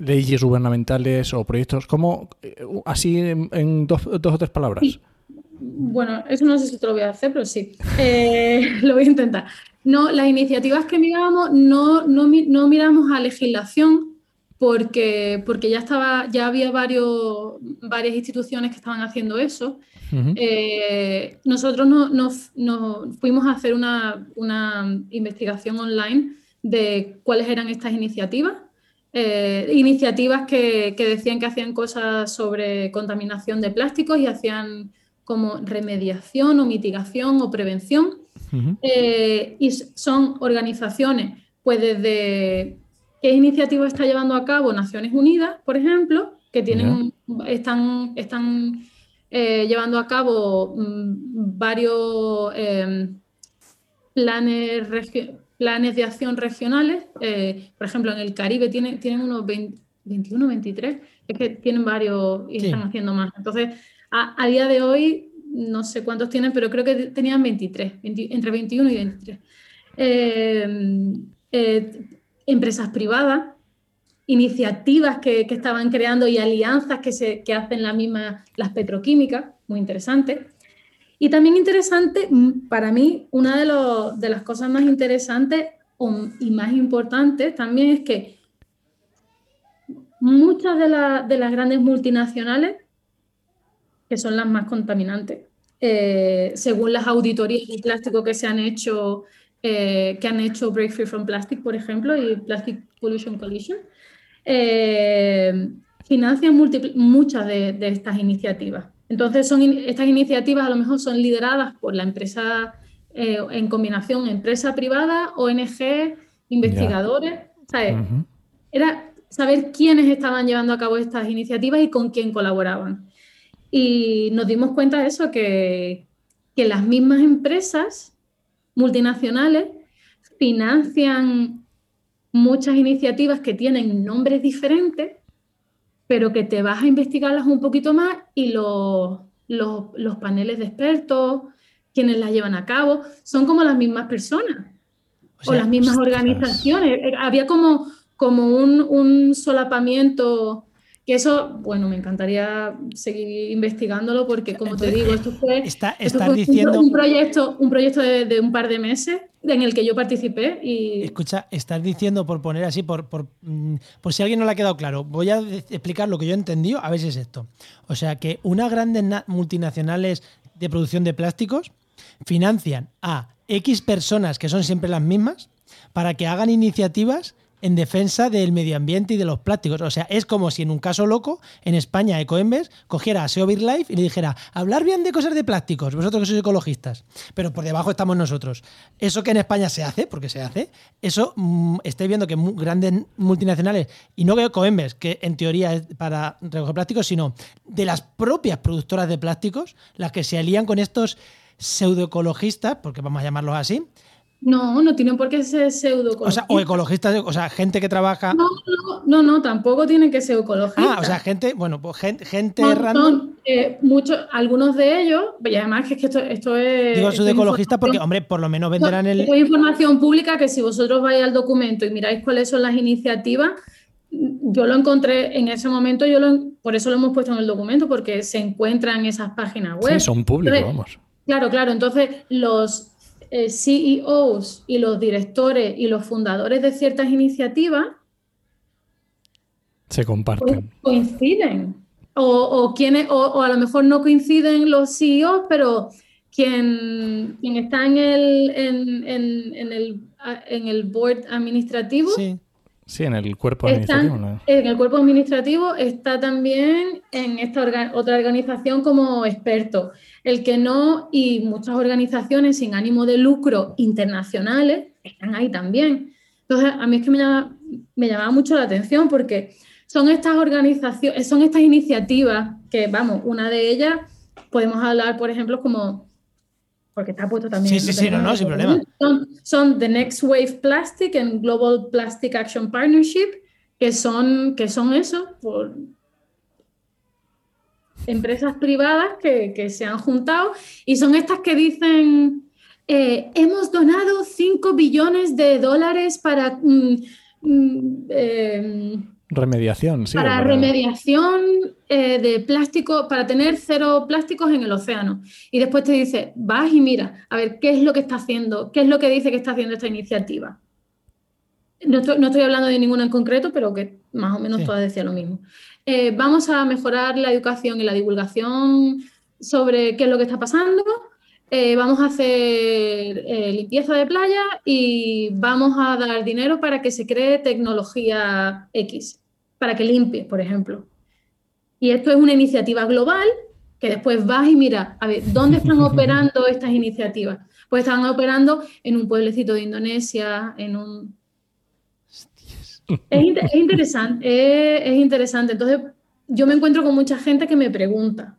leyes gubernamentales o proyectos, como así en, en dos, dos o tres palabras. Sí. Bueno, eso no sé si te lo voy a hacer, pero sí. Eh, lo voy a intentar. No, las iniciativas que mirábamos no, no, no miramos a legislación porque, porque ya, estaba, ya había varios, varias instituciones que estaban haciendo eso. Eh, nosotros no- nos, nos fuimos a hacer una, una investigación online de cuáles eran estas iniciativas. Eh, iniciativas que, que decían que hacían cosas sobre contaminación de plásticos y hacían como remediación o mitigación o prevención. Eh, y son organizaciones, pues desde qué iniciativa está llevando a cabo Naciones Unidas, por ejemplo, que tienen, están, están eh, llevando a cabo mm, varios eh, planes, planes de acción regionales. eh, por ejemplo, en el Caribe tienen, tienen unos 20 21, 23, es que tienen varios y Sí. están haciendo más. Entonces, a, día de hoy, no sé cuántos tienen, pero creo que tenían 23, 20 entre 21 y 23. Eh, eh, empresas privadas, iniciativas que, que estaban creando y alianzas que, se, que hacen la misma, las petroquímicas, muy interesante. Y también interesante, mm, para mí, una de, las cosas más interesantes y más importante también es que muchas de, las grandes multinacionales, que son las más contaminantes, eh, según las auditorías de plástico que se han hecho, eh, que han hecho Break Free from Plastic, por ejemplo, y Plastic Pollution Coalition, eh, financian muchas de, estas iniciativas. Entonces, son estas iniciativas a lo mejor son lideradas por la empresa en combinación empresa privada, ONG, investigadores. Era saber quiénes estaban llevando a cabo estas iniciativas y con quién colaboraban. Y nos dimos cuenta de eso, que, que las mismas empresas multinacionales financian muchas iniciativas que tienen nombres diferentes, pero que te vas a investigarlas un poquito más y los, los, los paneles de expertos, quienes las llevan a cabo, son como las mismas personas o, las mismas organizaciones. Había como como un, solapamiento que eso, bueno, me encantaría seguir investigándolo porque, como te digo, esto fue, está, diciendo... un, proyecto, un proyecto de, un par de meses en el que yo participé y... Escucha, estás diciendo, por poner así, por, por, mm, por si a alguien no le ha quedado claro, voy a explicar lo que yo he entendido, a ver si es esto. O sea, que unas grandes multinacionales de producción de plásticos financian a X personas, que son siempre las mismas, para que hagan iniciativas en defensa del medio ambiente y de los plásticos. O sea, es como si en un caso loco, en España, Ecoembes cogiera a SEO Life y le dijera, hablar bien de cosas de plásticos, vosotros que sois ecologistas, pero por debajo estamos nosotros. Eso que en España se hace, porque se hace, eso mm, estáis viendo que grandes multinacionales, y no que Ecoembes, que en teoría es para recoger plásticos, sino de las propias productoras de plásticos, las que se alían con estos pseudoecologistas, porque vamos a llamarlos así, no, no tienen por qué ser pseudo O sea, o ecologistas, o sea, gente que trabaja. No, no, no, tampoco tienen que ser ecologistas. Ah, o sea, gente, bueno, pues gente, gente random. Eh, muchos, algunos de ellos, y además que, es que esto, esto es. Digo de ecologistas porque, hombre, por lo menos venderán el. Hay información pública que si vosotros vais al documento y miráis cuáles son las iniciativas, yo lo encontré en ese momento, yo lo, por eso lo hemos puesto en el documento, porque se encuentran en esas páginas web. Sí, son públicos, vamos. Claro, claro. Entonces, los eh, CEOs y los directores y los fundadores de ciertas iniciativas se comparten. Coinciden. O, quienes, o, a lo mejor no coinciden los CEOs, pero quien, quien está en el, en, el, en el board administrativo. Sí. Sí, en el cuerpo administrativo. En el cuerpo administrativo está también en esta otra organización como experto el que no, y muchas organizaciones sin ánimo de lucro internacionales están ahí también. Entonces, a mí es que me, me llamaba mucho la atención porque son estas organizaciones, son estas iniciativas que, vamos, una de ellas podemos hablar, por ejemplo, como porque está puesto también. Sí, sí, sí, no, no, sin problema. Son, son, The Next Wave Plastic and Global Plastic Action Partnership, que son, que son eso, por, empresas privadas que, se han juntado y son estas que dicen, eh, hemos donado 5 billones de dólares para... Mm, mm, em, remediación, sí. Para, remediación eh, de plástico, para tener cero plásticos en el océano. Y después te dice, vas y mira, a ver qué es lo que está haciendo, qué es lo que dice que está haciendo esta iniciativa. No estoy, hablando de ninguna en concreto, pero que más o menos todas decían lo mismo. Eh, vamos a mejorar la educación y la divulgación sobre qué es lo que está pasando. Eh, vamos a hacer eh, limpieza de playa y vamos a dar dinero para que se cree tecnología X, para que limpie, por ejemplo. Y esto es una iniciativa global que después vas y mira, a ver, ¿dónde están operando estas iniciativas? Pues están operando en un pueblecito de Indonesia, en un es, interesante, es, interesante. Entonces, yo me encuentro con mucha gente que me pregunta,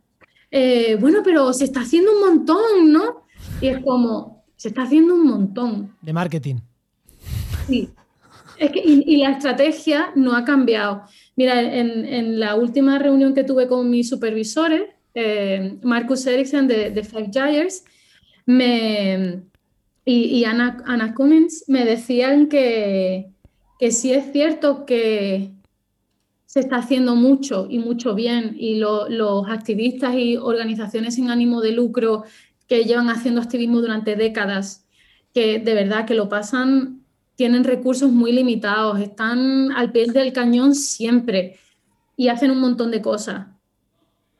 eh, bueno, pero se está haciendo un montón, ¿no? Y es como, se está haciendo un montón. De marketing. Sí. y, la estrategia no ha cambiado. Mira, en, la última reunión que tuve con mis supervisores, eh, Marcus Ericsson de, de, Five Gyres me, y, y Anna, Anna Cummins me decían que, que sí es cierto que se está haciendo mucho y mucho bien y los activistas y organizaciones sin ánimo de lucro que llevan haciendo activismo durante décadas, que de verdad que lo pasan tienen recursos muy limitados, están al pie del cañón siempre y hacen un montón de cosas.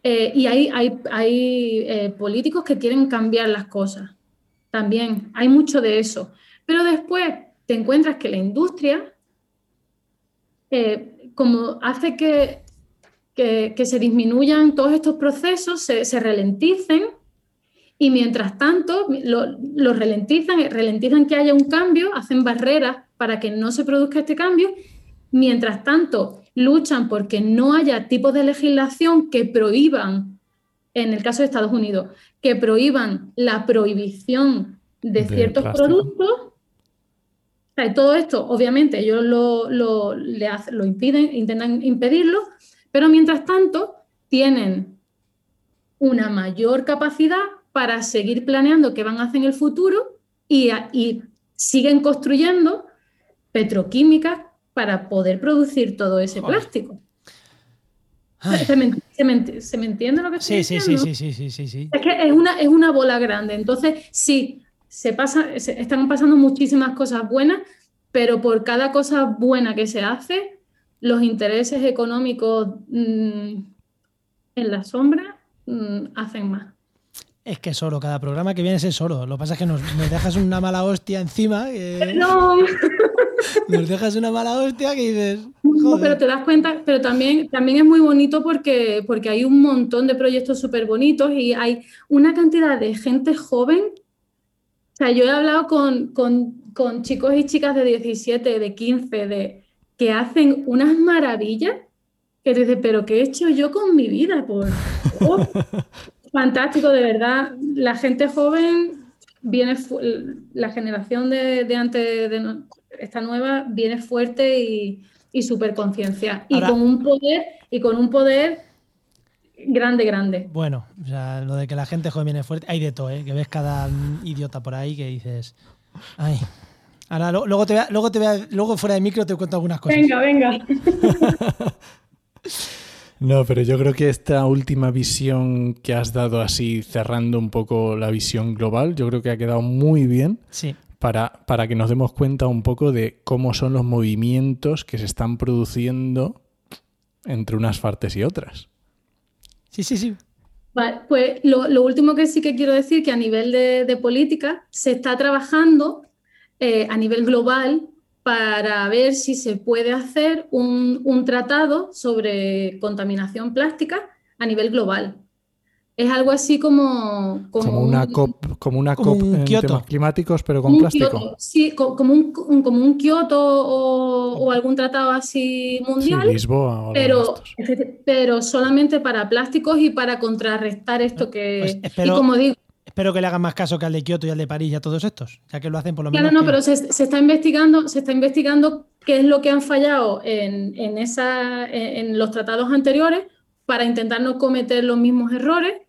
Eh, y hay, hay, hay eh, políticos que quieren cambiar las cosas. También hay mucho de eso. Pero después te encuentras que la industria, eh, como hace que, que, se disminuyan todos estos procesos, se, se ralenticen, y mientras tanto lo, lo, ralentizan, ralentizan que haya un cambio, hacen barreras para que no se produzca este cambio, mientras tanto luchan porque no haya tipos de legislación que prohíban, en el caso de Estados Unidos, que prohíban la prohibición de, ciertos productos. Todo esto, obviamente, ellos lo, lo, lo impiden, intentan impedirlo, pero mientras tanto tienen una mayor capacidad para seguir planeando qué van a hacer en el futuro y, y siguen construyendo petroquímicas para poder producir todo ese plástico. ¿Se me, entiende lo que estoy sí, diciendo? Sí, sí, sí, sí, sí, Es que es una, es una bola grande. Entonces, sí, se pasa, están pasando muchísimas cosas buenas, pero por cada cosa buena que se hace, los intereses económicos mm, en la sombra mm, hacen más. Es que solo, cada programa que viene es solo. Lo que pasa es que nos, dejas una mala hostia encima. No. Nos dejas una mala hostia que dices. pero te das cuenta, pero también, también es muy bonito porque, porque hay un montón de proyectos súper bonitos y hay una cantidad de gente joven. O sea, yo he hablado con, con, chicos y chicas de 17, de 15, de, que hacen unas maravillas que dices, pero ¿qué he hecho yo con mi vida? Por, fantástico, de verdad. La gente joven viene, la generación de, de antes de, esta nueva viene fuerte y, y súper conciencia. Y con un poder, y con un poder grande, grande. Bueno, o sea, lo de que la gente joven viene fuerte, hay de todo, ¿eh? que ves cada idiota por ahí que dices. Ay. Ahora luego te vea, luego te vea, luego fuera de micro te cuento algunas cosas. Venga, venga. No, pero yo creo que esta última visión que has dado así, cerrando un poco la visión global, yo creo que ha quedado muy bien. Sí para, para que nos demos cuenta un poco de cómo son los movimientos que se están produciendo entre unas partes y otras. Sí, sí, sí. Pues lo, último que sí que quiero decir que a nivel de, política se está trabajando eh, a nivel global para ver si se puede hacer un, tratado sobre contaminación plástica a nivel global. Es algo así como... Como, una COP, como una COP en temas climáticos, pero con plástico. sí, como un, como un Kioto o, algún tratado así mundial. Lisboa pero, pero solamente para plásticos y para contrarrestar esto que... Pues espero, y como digo, espero que le hagan más caso que al de Kioto y al de París y a todos estos, ya que lo hacen por lo menos. Claro, no, pero se, está investigando, se está investigando qué es lo que han fallado en, en, esa, en los tratados anteriores para intentar no cometer los mismos errores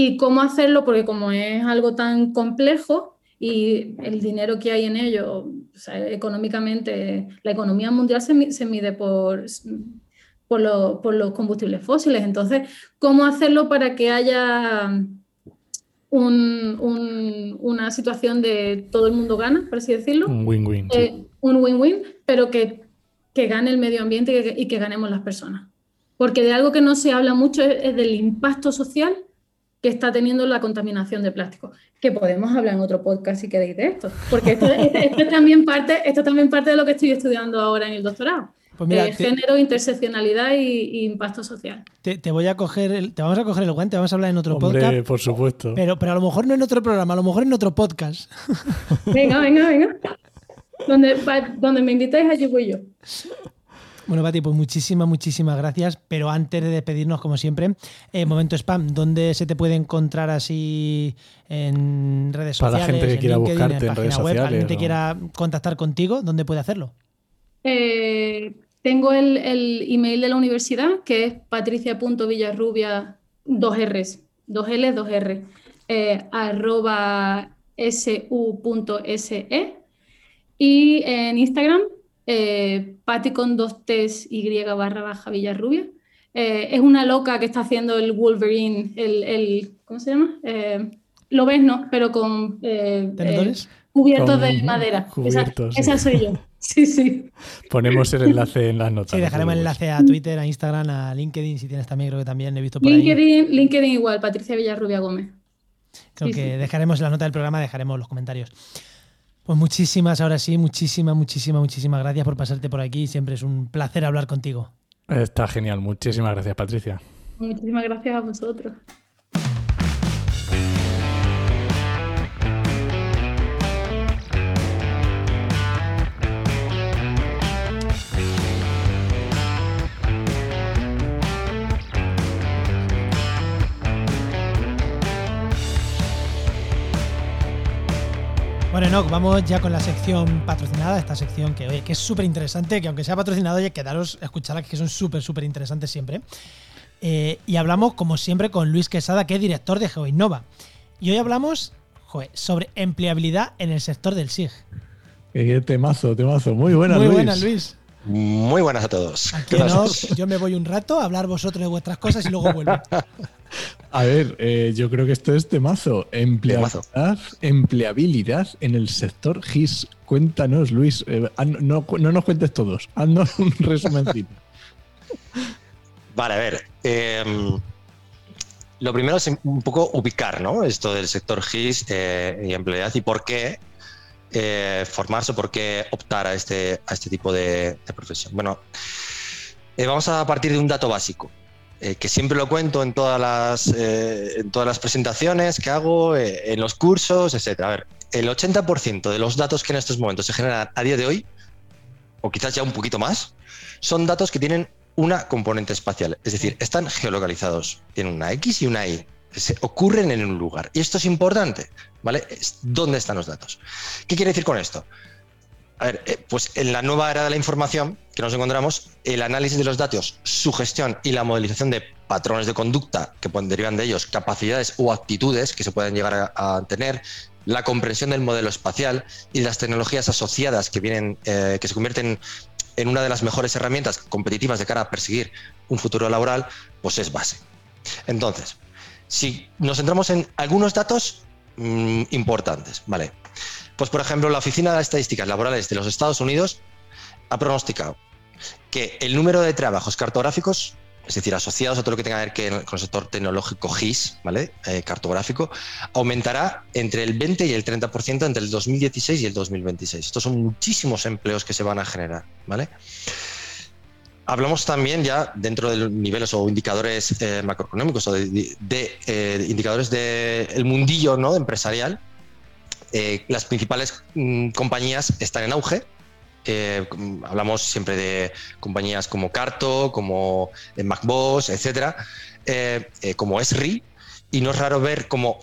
y cómo hacerlo, porque como es algo tan complejo y el dinero que hay en ello, económicamente, la economía mundial se, se mide por, por, por, los combustibles fósiles. Entonces, ¿cómo hacerlo para que haya un, una situación de todo el mundo gana, por así decirlo? Un win-win. Eh, un win-win, pero que, que, gane el medio ambiente y que, y que, ganemos las personas. Porque de algo que no se habla mucho es del impacto social que está teniendo la contaminación de plástico. Que podemos hablar en otro podcast si queréis de esto, porque esto, es también parte, esto también parte de lo que estoy estudiando ahora en el doctorado. Pues mira, género, interseccionalidad y, impacto social. Te, voy a coger, te vamos a coger el guante, vamos a hablar en otro podcast. por supuesto. Pero, pero a lo mejor no en otro programa, a lo mejor en otro podcast. Venga, venga, venga. Donde, donde me invitáis, allí voy yo. Bueno, Pati, pues muchísimas, muchísimas gracias. Pero antes de despedirnos, como siempre, eh, momento spam, ¿dónde se te puede encontrar así en redes sociales? Para la gente que quiera buscarte en, redes web, sociales. gente quiera contactar contigo, ¿dónde puede hacerlo? Eh, tengo el, email de la universidad, que es patricia.villarrubia, dos R's, dos L, dos R, eh, arroba su.se. Y en Instagram, eh, Patti con dos T's Y barra baja Villarrubia. Eh, es una loca que está haciendo el Wolverine, el, ¿cómo se llama? Eh, lo ves, ¿no? Pero con ¿Tenedores? cubiertos de madera. esa, soy yo. Sí, sí. Ponemos el enlace en las notas. Sí, dejaremos el enlace a Twitter, a Instagram, a LinkedIn, si tienes también, creo que también he visto por LinkedIn, ahí. LinkedIn igual, Patricia Villarrubia Gómez. Creo que dejaremos en la nota del programa, dejaremos los comentarios. Pues muchísimas, ahora sí, muchísimas, muchísimas, muchísimas gracias por pasarte por aquí. Siempre es un placer hablar contigo. Está genial. Muchísimas gracias, Patricia. Muchísimas gracias a vosotros. Bueno, Enoch, vamos ya con la sección patrocinada, esta sección que, que es súper interesante, que aunque sea patrocinado, oye, quedaros a escucharla, que son súper, súper interesantes siempre. Eh, y hablamos, como siempre, con Luis Quesada, que es director de GeoInnova. Y hoy hablamos sobre empleabilidad en el sector del SIG. Qué temazo, temazo. Muy buenas, Muy Luis. buenas, Luis. Muy buenas a todos. Aquí no, yo me voy un rato a hablar vosotros de vuestras cosas y luego vuelvo. A ver, eh, yo creo que esto es temazo. Empleabilidad, Temazo. empleabilidad en el sector GIS. Cuéntanos, Luis. eh, ah, no, no nos cuentes todos. Haznos un resumencito. Vale, a ver. eh, lo primero es un poco ubicar ¿no? esto del sector GIS eh, y empleabilidad y por qué formarse, por qué optar a este, a este tipo de, de profesión. Bueno, vamos a partir de un dato básico. Eh, que siempre lo cuento en todas las, eh, en todas las presentaciones que hago, eh, en los cursos, etc. A ver, el 80% de los datos que en estos momentos se generan a día de hoy, o quizás ya un poquito más, son datos que tienen una componente espacial, es decir, están geolocalizados, tienen una X y una Y, se ocurren en un lugar. Y esto es importante, ¿vale? ¿Dónde están los datos? ¿Qué quiere decir con esto? A ver, eh, pues en la nueva era de la información que nos encontramos, el análisis de los datos, su gestión y la modelización de patrones de conducta que derivar de ellos, capacidades o actitudes que se pueden llegar a, tener, la comprensión del modelo espacial y las tecnologías asociadas que vienen, eh, que se convierten en una de las mejores herramientas competitivas de cara a perseguir un futuro laboral, pues es base. Entonces, si nos centramos en algunos datos mmm, importantes, ¿vale? Pues por ejemplo, la Oficina de Estadísticas Laborales de los Estados Unidos ha pronosticado que el número de trabajos cartográficos, es decir, asociados a todo lo que tenga que ver con el sector tecnológico GIS, ¿vale? Eh, cartográfico, aumentará entre el 20 y el 30% entre el 2016 y el 2026. Estos son muchísimos empleos que se van a generar, ¿vale? Hablamos también ya dentro de niveles o indicadores eh, macroeconómicos o de, de, de eh, indicadores del mundillo ¿no? empresarial. Eh, las principales mm, compañías están en auge. Eh, hablamos siempre de compañías como Carto, como MacBoss, etcétera, eh, como Esri. Y no es raro ver como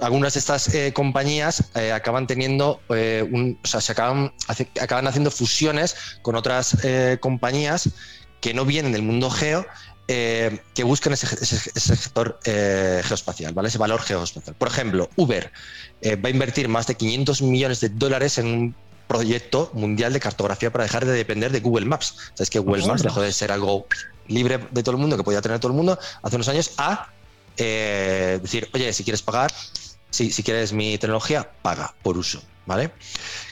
algunas de estas eh, compañías eh, acaban teniendo, eh, o sea, se acaban, acaban haciendo fusiones con otras compañías que no vienen del mundo geo, que buscan ese, ese, ese sector geoespacial, ¿vale? ese valor geoespacial. Por ejemplo, Uber va a invertir más de 500 millones de dólares en un proyecto mundial de cartografía para dejar de depender de Google Maps. Sabes que Google Maps dejó de ser algo libre de todo el mundo, que podía tener todo el mundo hace unos años, a eh, decir, oye, si quieres pagar, si, si, quieres mi tecnología, paga por uso, ¿vale?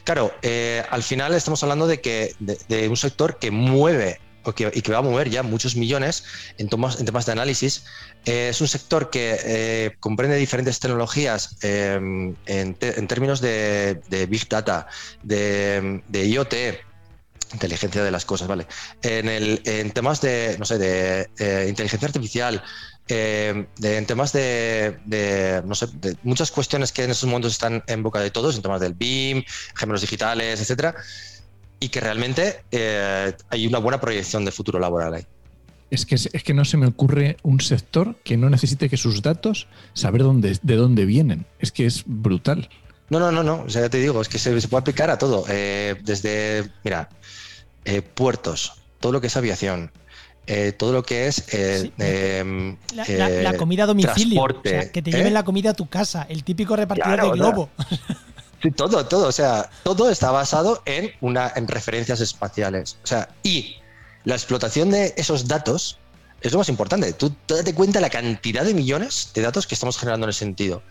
Claro, eh, al final estamos hablando de, que, de, de un sector que mueve o y que va a mover ya muchos millones en, temas de análisis. Eh, es un sector que eh, comprende diferentes tecnologías en, te, en, términos de, Big Data, de, IoT, inteligencia de las cosas, ¿vale? En, temas de, no sé, de eh, inteligencia artificial, eh, en temas de, de, no sé, de muchas cuestiones que en estos momentos están en boca de todos, en temas del BIM, gemelos digitales, etcétera, y que realmente eh, hay una buena proyección de futuro laboral ahí. Es que, es que no se me ocurre un sector que no necesite que sus datos saber dónde, de dónde vienen. Es que es brutal. No, no, no, no. O sea, ya te digo, es que se, se puede aplicar a todo. Eh, desde, mira, eh, puertos, todo lo que es aviación, eh, todo lo que es eh, sí. eh, la, la, la, comida a domicilio, o sea, que te lleven la comida a tu casa, el típico repartidor claro, de globo. O sea, sí, todo, todo, o sea, todo está basado en una en referencias espaciales, o sea, y la explotación de esos datos es lo más importante. Tú date cuenta la cantidad de millones de datos que estamos generando en ese sentido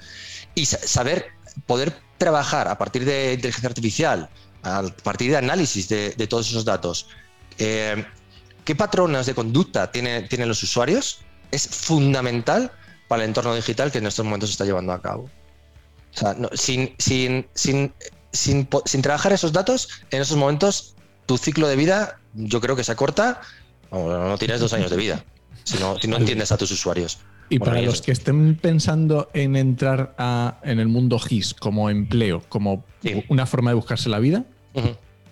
y saber poder trabajar a partir de inteligencia artificial, a partir de análisis de, todos esos datos, eh, qué patrones de conducta tienen los usuarios, es fundamental para el entorno digital que en estos momentos se está llevando a cabo. O sea, sin, sin, sin, sin, trabajar esos datos, en esos momentos tu ciclo de vida yo creo que se acorta, no tienes dos años de vida, si no, si no entiendes a tus usuarios. Y para los que estén pensando en entrar en el mundo GIS como empleo, como una forma de buscarse la vida,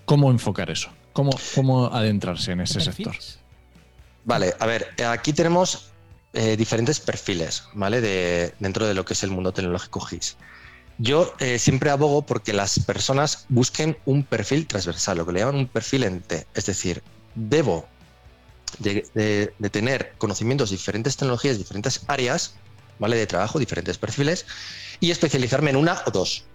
¿cómo enfocar eso? ¿Cómo, ¿Cómo adentrarse en ese sector? Vale, a ver, aquí tenemos eh, diferentes perfiles, ¿vale? De, dentro de lo que es el mundo tecnológico GIS. Yo eh, siempre abogo porque las personas busquen un perfil transversal, lo que le llaman un perfil ente. Es decir, debo de, tener conocimientos de diferentes tecnologías, diferentes áreas, ¿vale? De trabajo, diferentes perfiles, y especializarme en una o dos,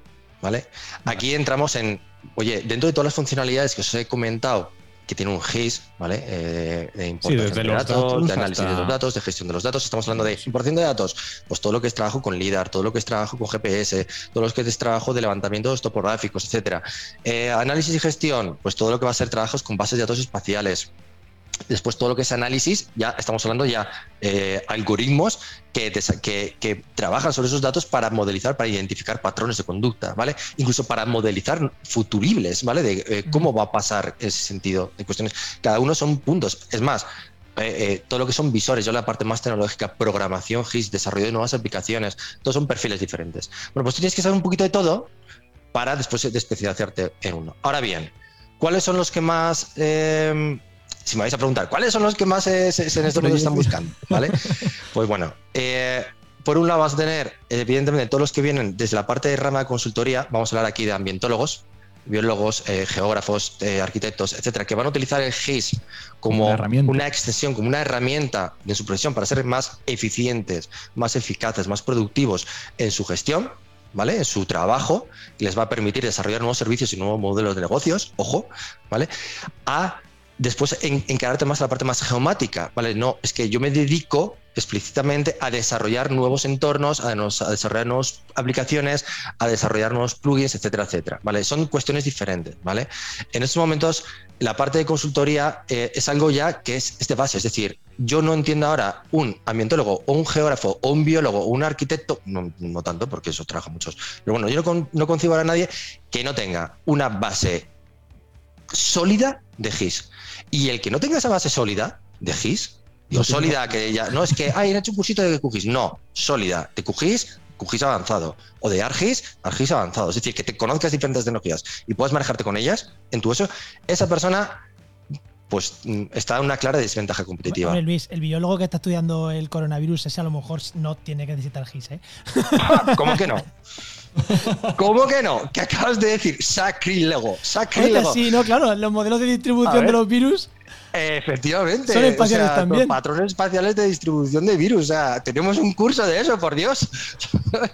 ¿vale? Aquí entramos en, oye, dentro de todas las funcionalidades que os he comentado, que tiene un GIS, ¿vale? Eh, de importación de datos, de análisis de los datos, de gestión de los datos. Estamos hablando de importación de datos, pues todo lo que es trabajo con LIDAR, todo lo que es trabajo con GPS, todo lo que es trabajo de levantamientos topográficos, etcétera. Eh, análisis y gestión, pues todo lo que va a ser trabajos con bases de datos espaciales. Después todo lo que es análisis, ya estamos hablando ya eh, algoritmos que, que, trabajan sobre esos datos para modelizar, para identificar patrones de conducta, ¿vale? Incluso para modelizar futuribles, ¿vale? De eh, cómo va a pasar ese sentido de cuestiones. Cada uno son puntos. Es más, eh, todo lo que son visores, yo la parte más tecnológica, programación GIS, desarrollo de nuevas aplicaciones, todos son perfiles diferentes. Bueno, pues tienes que saber un poquito de todo para después de especializarte en uno. Ahora bien, ¿cuáles son los que más si me vais a preguntar, ¿cuáles son los que más en estos momentos están buscando? ¿Vale? Pues bueno, eh, por un lado vas a tener, evidentemente, todos los que vienen desde la parte de rama de consultoría, vamos a hablar aquí de ambientólogos, biólogos, eh, geógrafos, eh, arquitectos, etcétera, que van a utilizar el GIS como una, extensión, como una herramienta de su profesión para ser más eficientes, más eficaces, más productivos en su gestión, ¿vale? En su trabajo, y les va a permitir desarrollar nuevos servicios y nuevos modelos de negocios, ojo, ¿vale? A después en, encararte más a la parte más geomática, ¿vale? No, es que yo me dedico explícitamente a desarrollar nuevos entornos, a, desarrollar nuevas aplicaciones, a desarrollar nuevos plugins, etcétera, etcétera, ¿vale? Son cuestiones diferentes, ¿vale? En estos momentos, la parte de consultoría eh, es algo ya que es, de base, es decir, yo no entiendo ahora un ambientólogo o un geógrafo o un biólogo o un arquitecto, no, tanto porque eso trabaja muchos, pero bueno, yo no, no concibo a nadie que no tenga una base sólida de GIS. Y el que no tenga esa base sólida de GIS, digo, sólida que ya, no es que, ay, hecho un cursito de QGIS, no, sólida, de QGIS, QGIS avanzado, o de ARGIS, ARGIS avanzado, es decir, que te conozcas diferentes tecnologías y puedas manejarte con ellas en tu uso, esa persona pues mm, está en una clara desventaja competitiva. Luis, el biólogo que está estudiando el coronavirus, ese a lo mejor no tiene que necesitar GIS, ¿eh? ¿Cómo que no? ¿Cómo que no? ¿Qué acabas de decir? Sacrílego. Sacrílego. Sí, no, claro, los modelos de distribución de los virus. Efectivamente. Son espaciales también. Patrones espaciales de distribución de virus. O sea, tenemos un curso de eso, por Dios.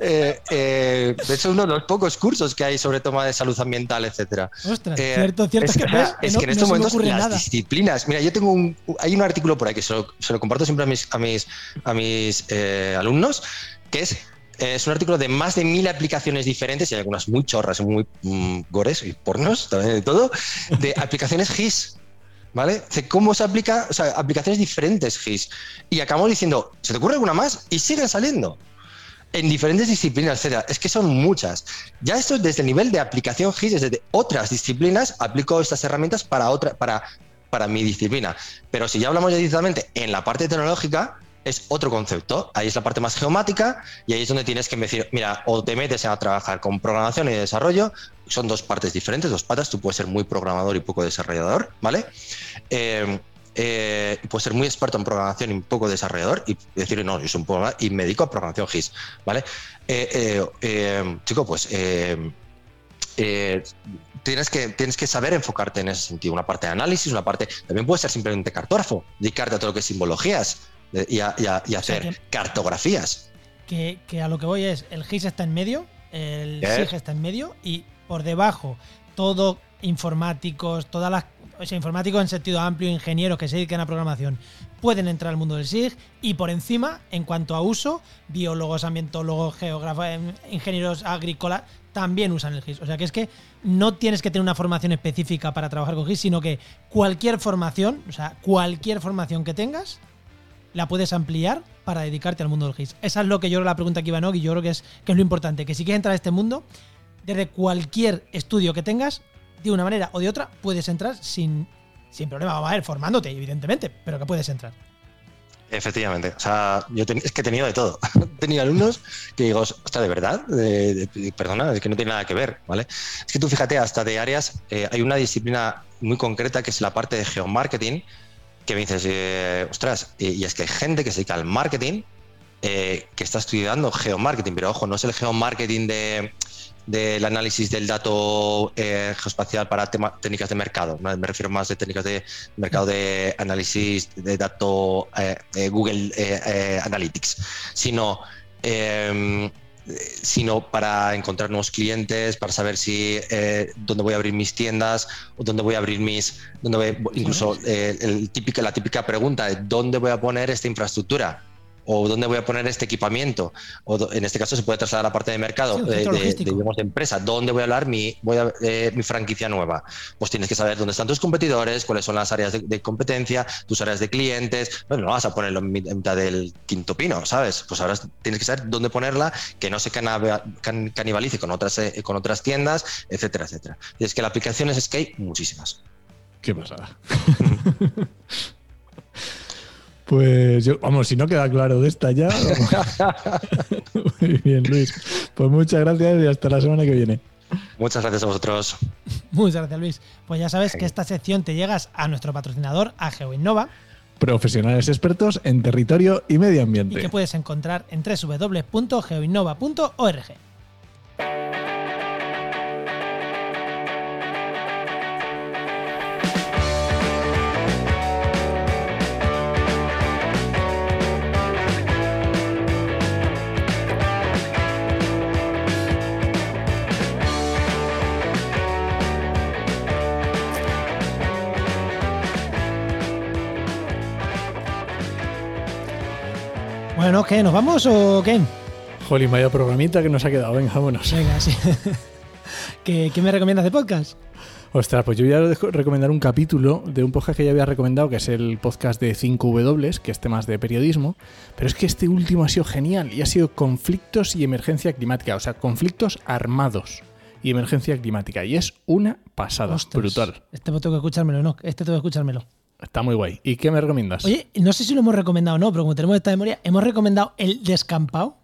eh, eh, de hecho, uno de los pocos cursos que hay sobre toma de salud ambiental, etcétera. Ostras, eh, cierto, cierto. Es que, es que en estos momentos las disciplinas. Mira, yo tengo un. Hay un artículo por ahí que se lo, comparto siempre a mis, a mis, a mis eh, alumnos, que es es un artículo de más de mil aplicaciones diferentes y hay algunas muy chorras, muy mm, gores y pornos, también de todo, de aplicaciones GIS. ¿Vale? ¿Cómo se aplica? O sea, aplicaciones diferentes GIS. Y acabamos diciendo, ¿se te ocurre alguna más? Y siguen saliendo. En diferentes disciplinas, etcétera. Es que son muchas. Ya esto desde el nivel de aplicación GIS, desde otras disciplinas, aplico estas herramientas para otra, para, para mi disciplina. Pero si ya hablamos ya directamente en la parte tecnológica, es otro concepto. Ahí es la parte más geomática y ahí es donde tienes que decir, mira, o te metes a trabajar con programación y desarrollo, son dos partes diferentes, dos patas, tú puedes ser muy programador y poco desarrollador, ¿vale? Eh, eh, puedes ser muy experto en programación y poco desarrollador y decir, no, yo soy un programador y me a programación GIS, ¿vale? Eh, chico, pues tienes, que, tienes que saber enfocarte en ese sentido. Una parte de análisis, una parte. También puedes ser simplemente cartógrafo, dedicarte a todo lo que es simbologías, y, hacer cartografías. Que, a lo que voy es, el GIS está en medio, el SIG está en medio y por debajo todo informáticos, todas las o sea, informáticos en sentido amplio, ingenieros que se dedican a programación, pueden entrar al mundo del SIG y por encima, en cuanto a uso, biólogos, ambientólogos, geógrafos, em, ingenieros agrícolas, también usan el GIS. O sea que es que no tienes que tener una formación específica para trabajar con GIS, sino que cualquier formación, o sea, cualquier formación que tengas, la puedes ampliar para dedicarte al mundo del GIS. Esa es lo que yo creo la pregunta que iba Nog y yo creo que es, que es lo importante, que si quieres entrar a este mundo, desde cualquier estudio que tengas, de una manera o de otra, puedes entrar sin, sin problema. Vamos a ver, formándote, evidentemente, pero que puedes entrar. Efectivamente. O sea, yo es que he tenido de todo. he tenido alumnos que digo, está de verdad, perdona, es que no tiene nada que ver, ¿vale? Es que tú fíjate, hasta de áreas, eh, hay una disciplina muy concreta que es la parte de geomarketing, que me dices, eh, ostras, y es que hay gente que se dedica al marketing, eh, que está estudiando geomarketing, pero ojo, no es el geomarketing de del análisis del dato eh, para técnicas de mercado. Me refiero más de técnicas de mercado de análisis de dato eh, eh, Google Analytics, sino, em, sino para encontrar nuevos clientes, para saber si dónde voy a abrir mis tiendas o dónde voy a abrir mis, dónde incluso el típica, la típica pregunta de dónde voy a poner esta infraestructura o dónde voy a poner este equipamiento, o en este caso se puede trasladar a la parte de mercado, de, de, empresa, dónde voy a hablar mi, voy a, eh, mi franquicia nueva. Pues tienes que saber dónde están tus competidores, cuáles son las áreas de, competencia, tus áreas de clientes. Bueno, no vas a ponerlo en mitad del quinto pino, ¿sabes? Pues ahora tienes que saber dónde ponerla, que no se canibalice con otras, eh, con otras tiendas, etcétera, etcétera. Y es que la aplicación es que hay muchísimas. ¿Qué pasada? Pues yo, vamos, si no queda claro de esta ya. Muy bien, Luis. Pues muchas gracias y hasta la semana que viene. Muchas gracias a vosotros. Muchas gracias, Luis. Pues ya sabes que esta sección te llegas a nuestro patrocinador, a GeoInnova. Profesionales expertos en territorio y medio ambiente. Y que puedes encontrar en www.geoinnova.org. Bueno, ¿qué? ¿Nos vamos o qué? Jolín, vaya programita que nos ha quedado. Venga, vámonos. Venga, sí. ¿Qué, me recomiendas de podcast? Ostras, pues yo voy a recomendar un capítulo de un podcast que ya había recomendado, que es el podcast de 5W, que es temas de periodismo. Pero es que este último ha sido genial y ha sido conflictos y emergencia climática, o sea, conflictos armados y emergencia climática. Y es una pasada, brutal. Este tengo que escuchármelo, no. Este tengo que escuchármelo. Está muy guay. ¿Y qué me recomiendas? Oye, no sé si lo hemos recomendado o no, pero como tenemos esta memoria, ¿hemos recomendado el descampado?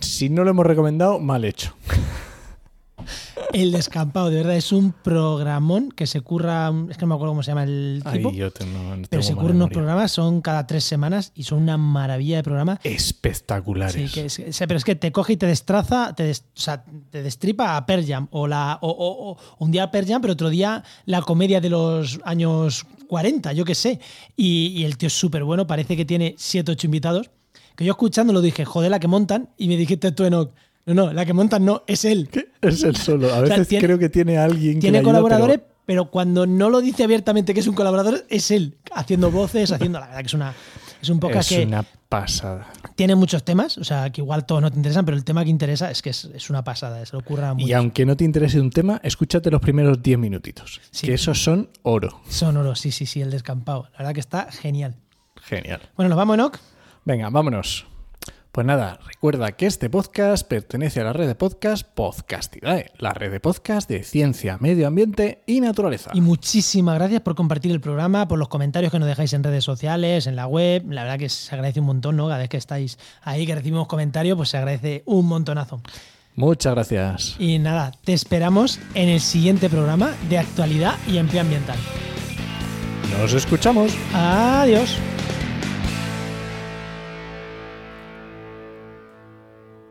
Si no lo hemos recomendado, mal hecho. El descampado, de verdad, es un programón que se curra. Es que no me acuerdo cómo se llama el tipo. pero se curra unos programas, son cada tres semanas y son una maravilla de programa. Espectaculares. Sí, que pero es que te coge y te destraza, te, o sea, te destripa a Pearl Jam. O, la, o, un día Pearl Jam, pero otro día la comedia de los años 40, yo qué sé. Y, el tío es súper bueno, parece que tiene 7, 8 invitados. Que yo escuchando lo dije, joder, la que montan. Y me dijiste tú, Enoch no, no, la que montan no, es él. Es él solo. A veces creo que tiene alguien Tiene colaboradores, pero... cuando no lo dice abiertamente que es un colaborador, es él, haciendo voces, haciendo. La verdad que es una. Es un podcast es una pasada. Tiene muchos temas, o sea, que igual todos no te interesan, pero el tema que interesa es que es, una pasada, se lo ocurra mucho. Y aunque no te interese un tema, escúchate los primeros 10 minutitos, que esos son oro. Son oro, sí, sí, sí, el descampado. La verdad que está genial. Genial. Bueno, ¿nos vamos, Enoch? Venga, vámonos. Pues nada, recuerda que este podcast pertenece a la red de podcast Podcastidae, la red de podcast de ciencia, medio ambiente y naturaleza. Y muchísimas gracias por compartir el programa, por los comentarios que nos dejáis en redes sociales, en la web. La verdad que se agradece un montón, ¿no? Cada vez que estáis ahí, que recibimos comentarios, pues se agradece un montonazo. Muchas gracias. Y nada, te esperamos en el siguiente programa de actualidad y empleo ambiental. Nos escuchamos. Adiós.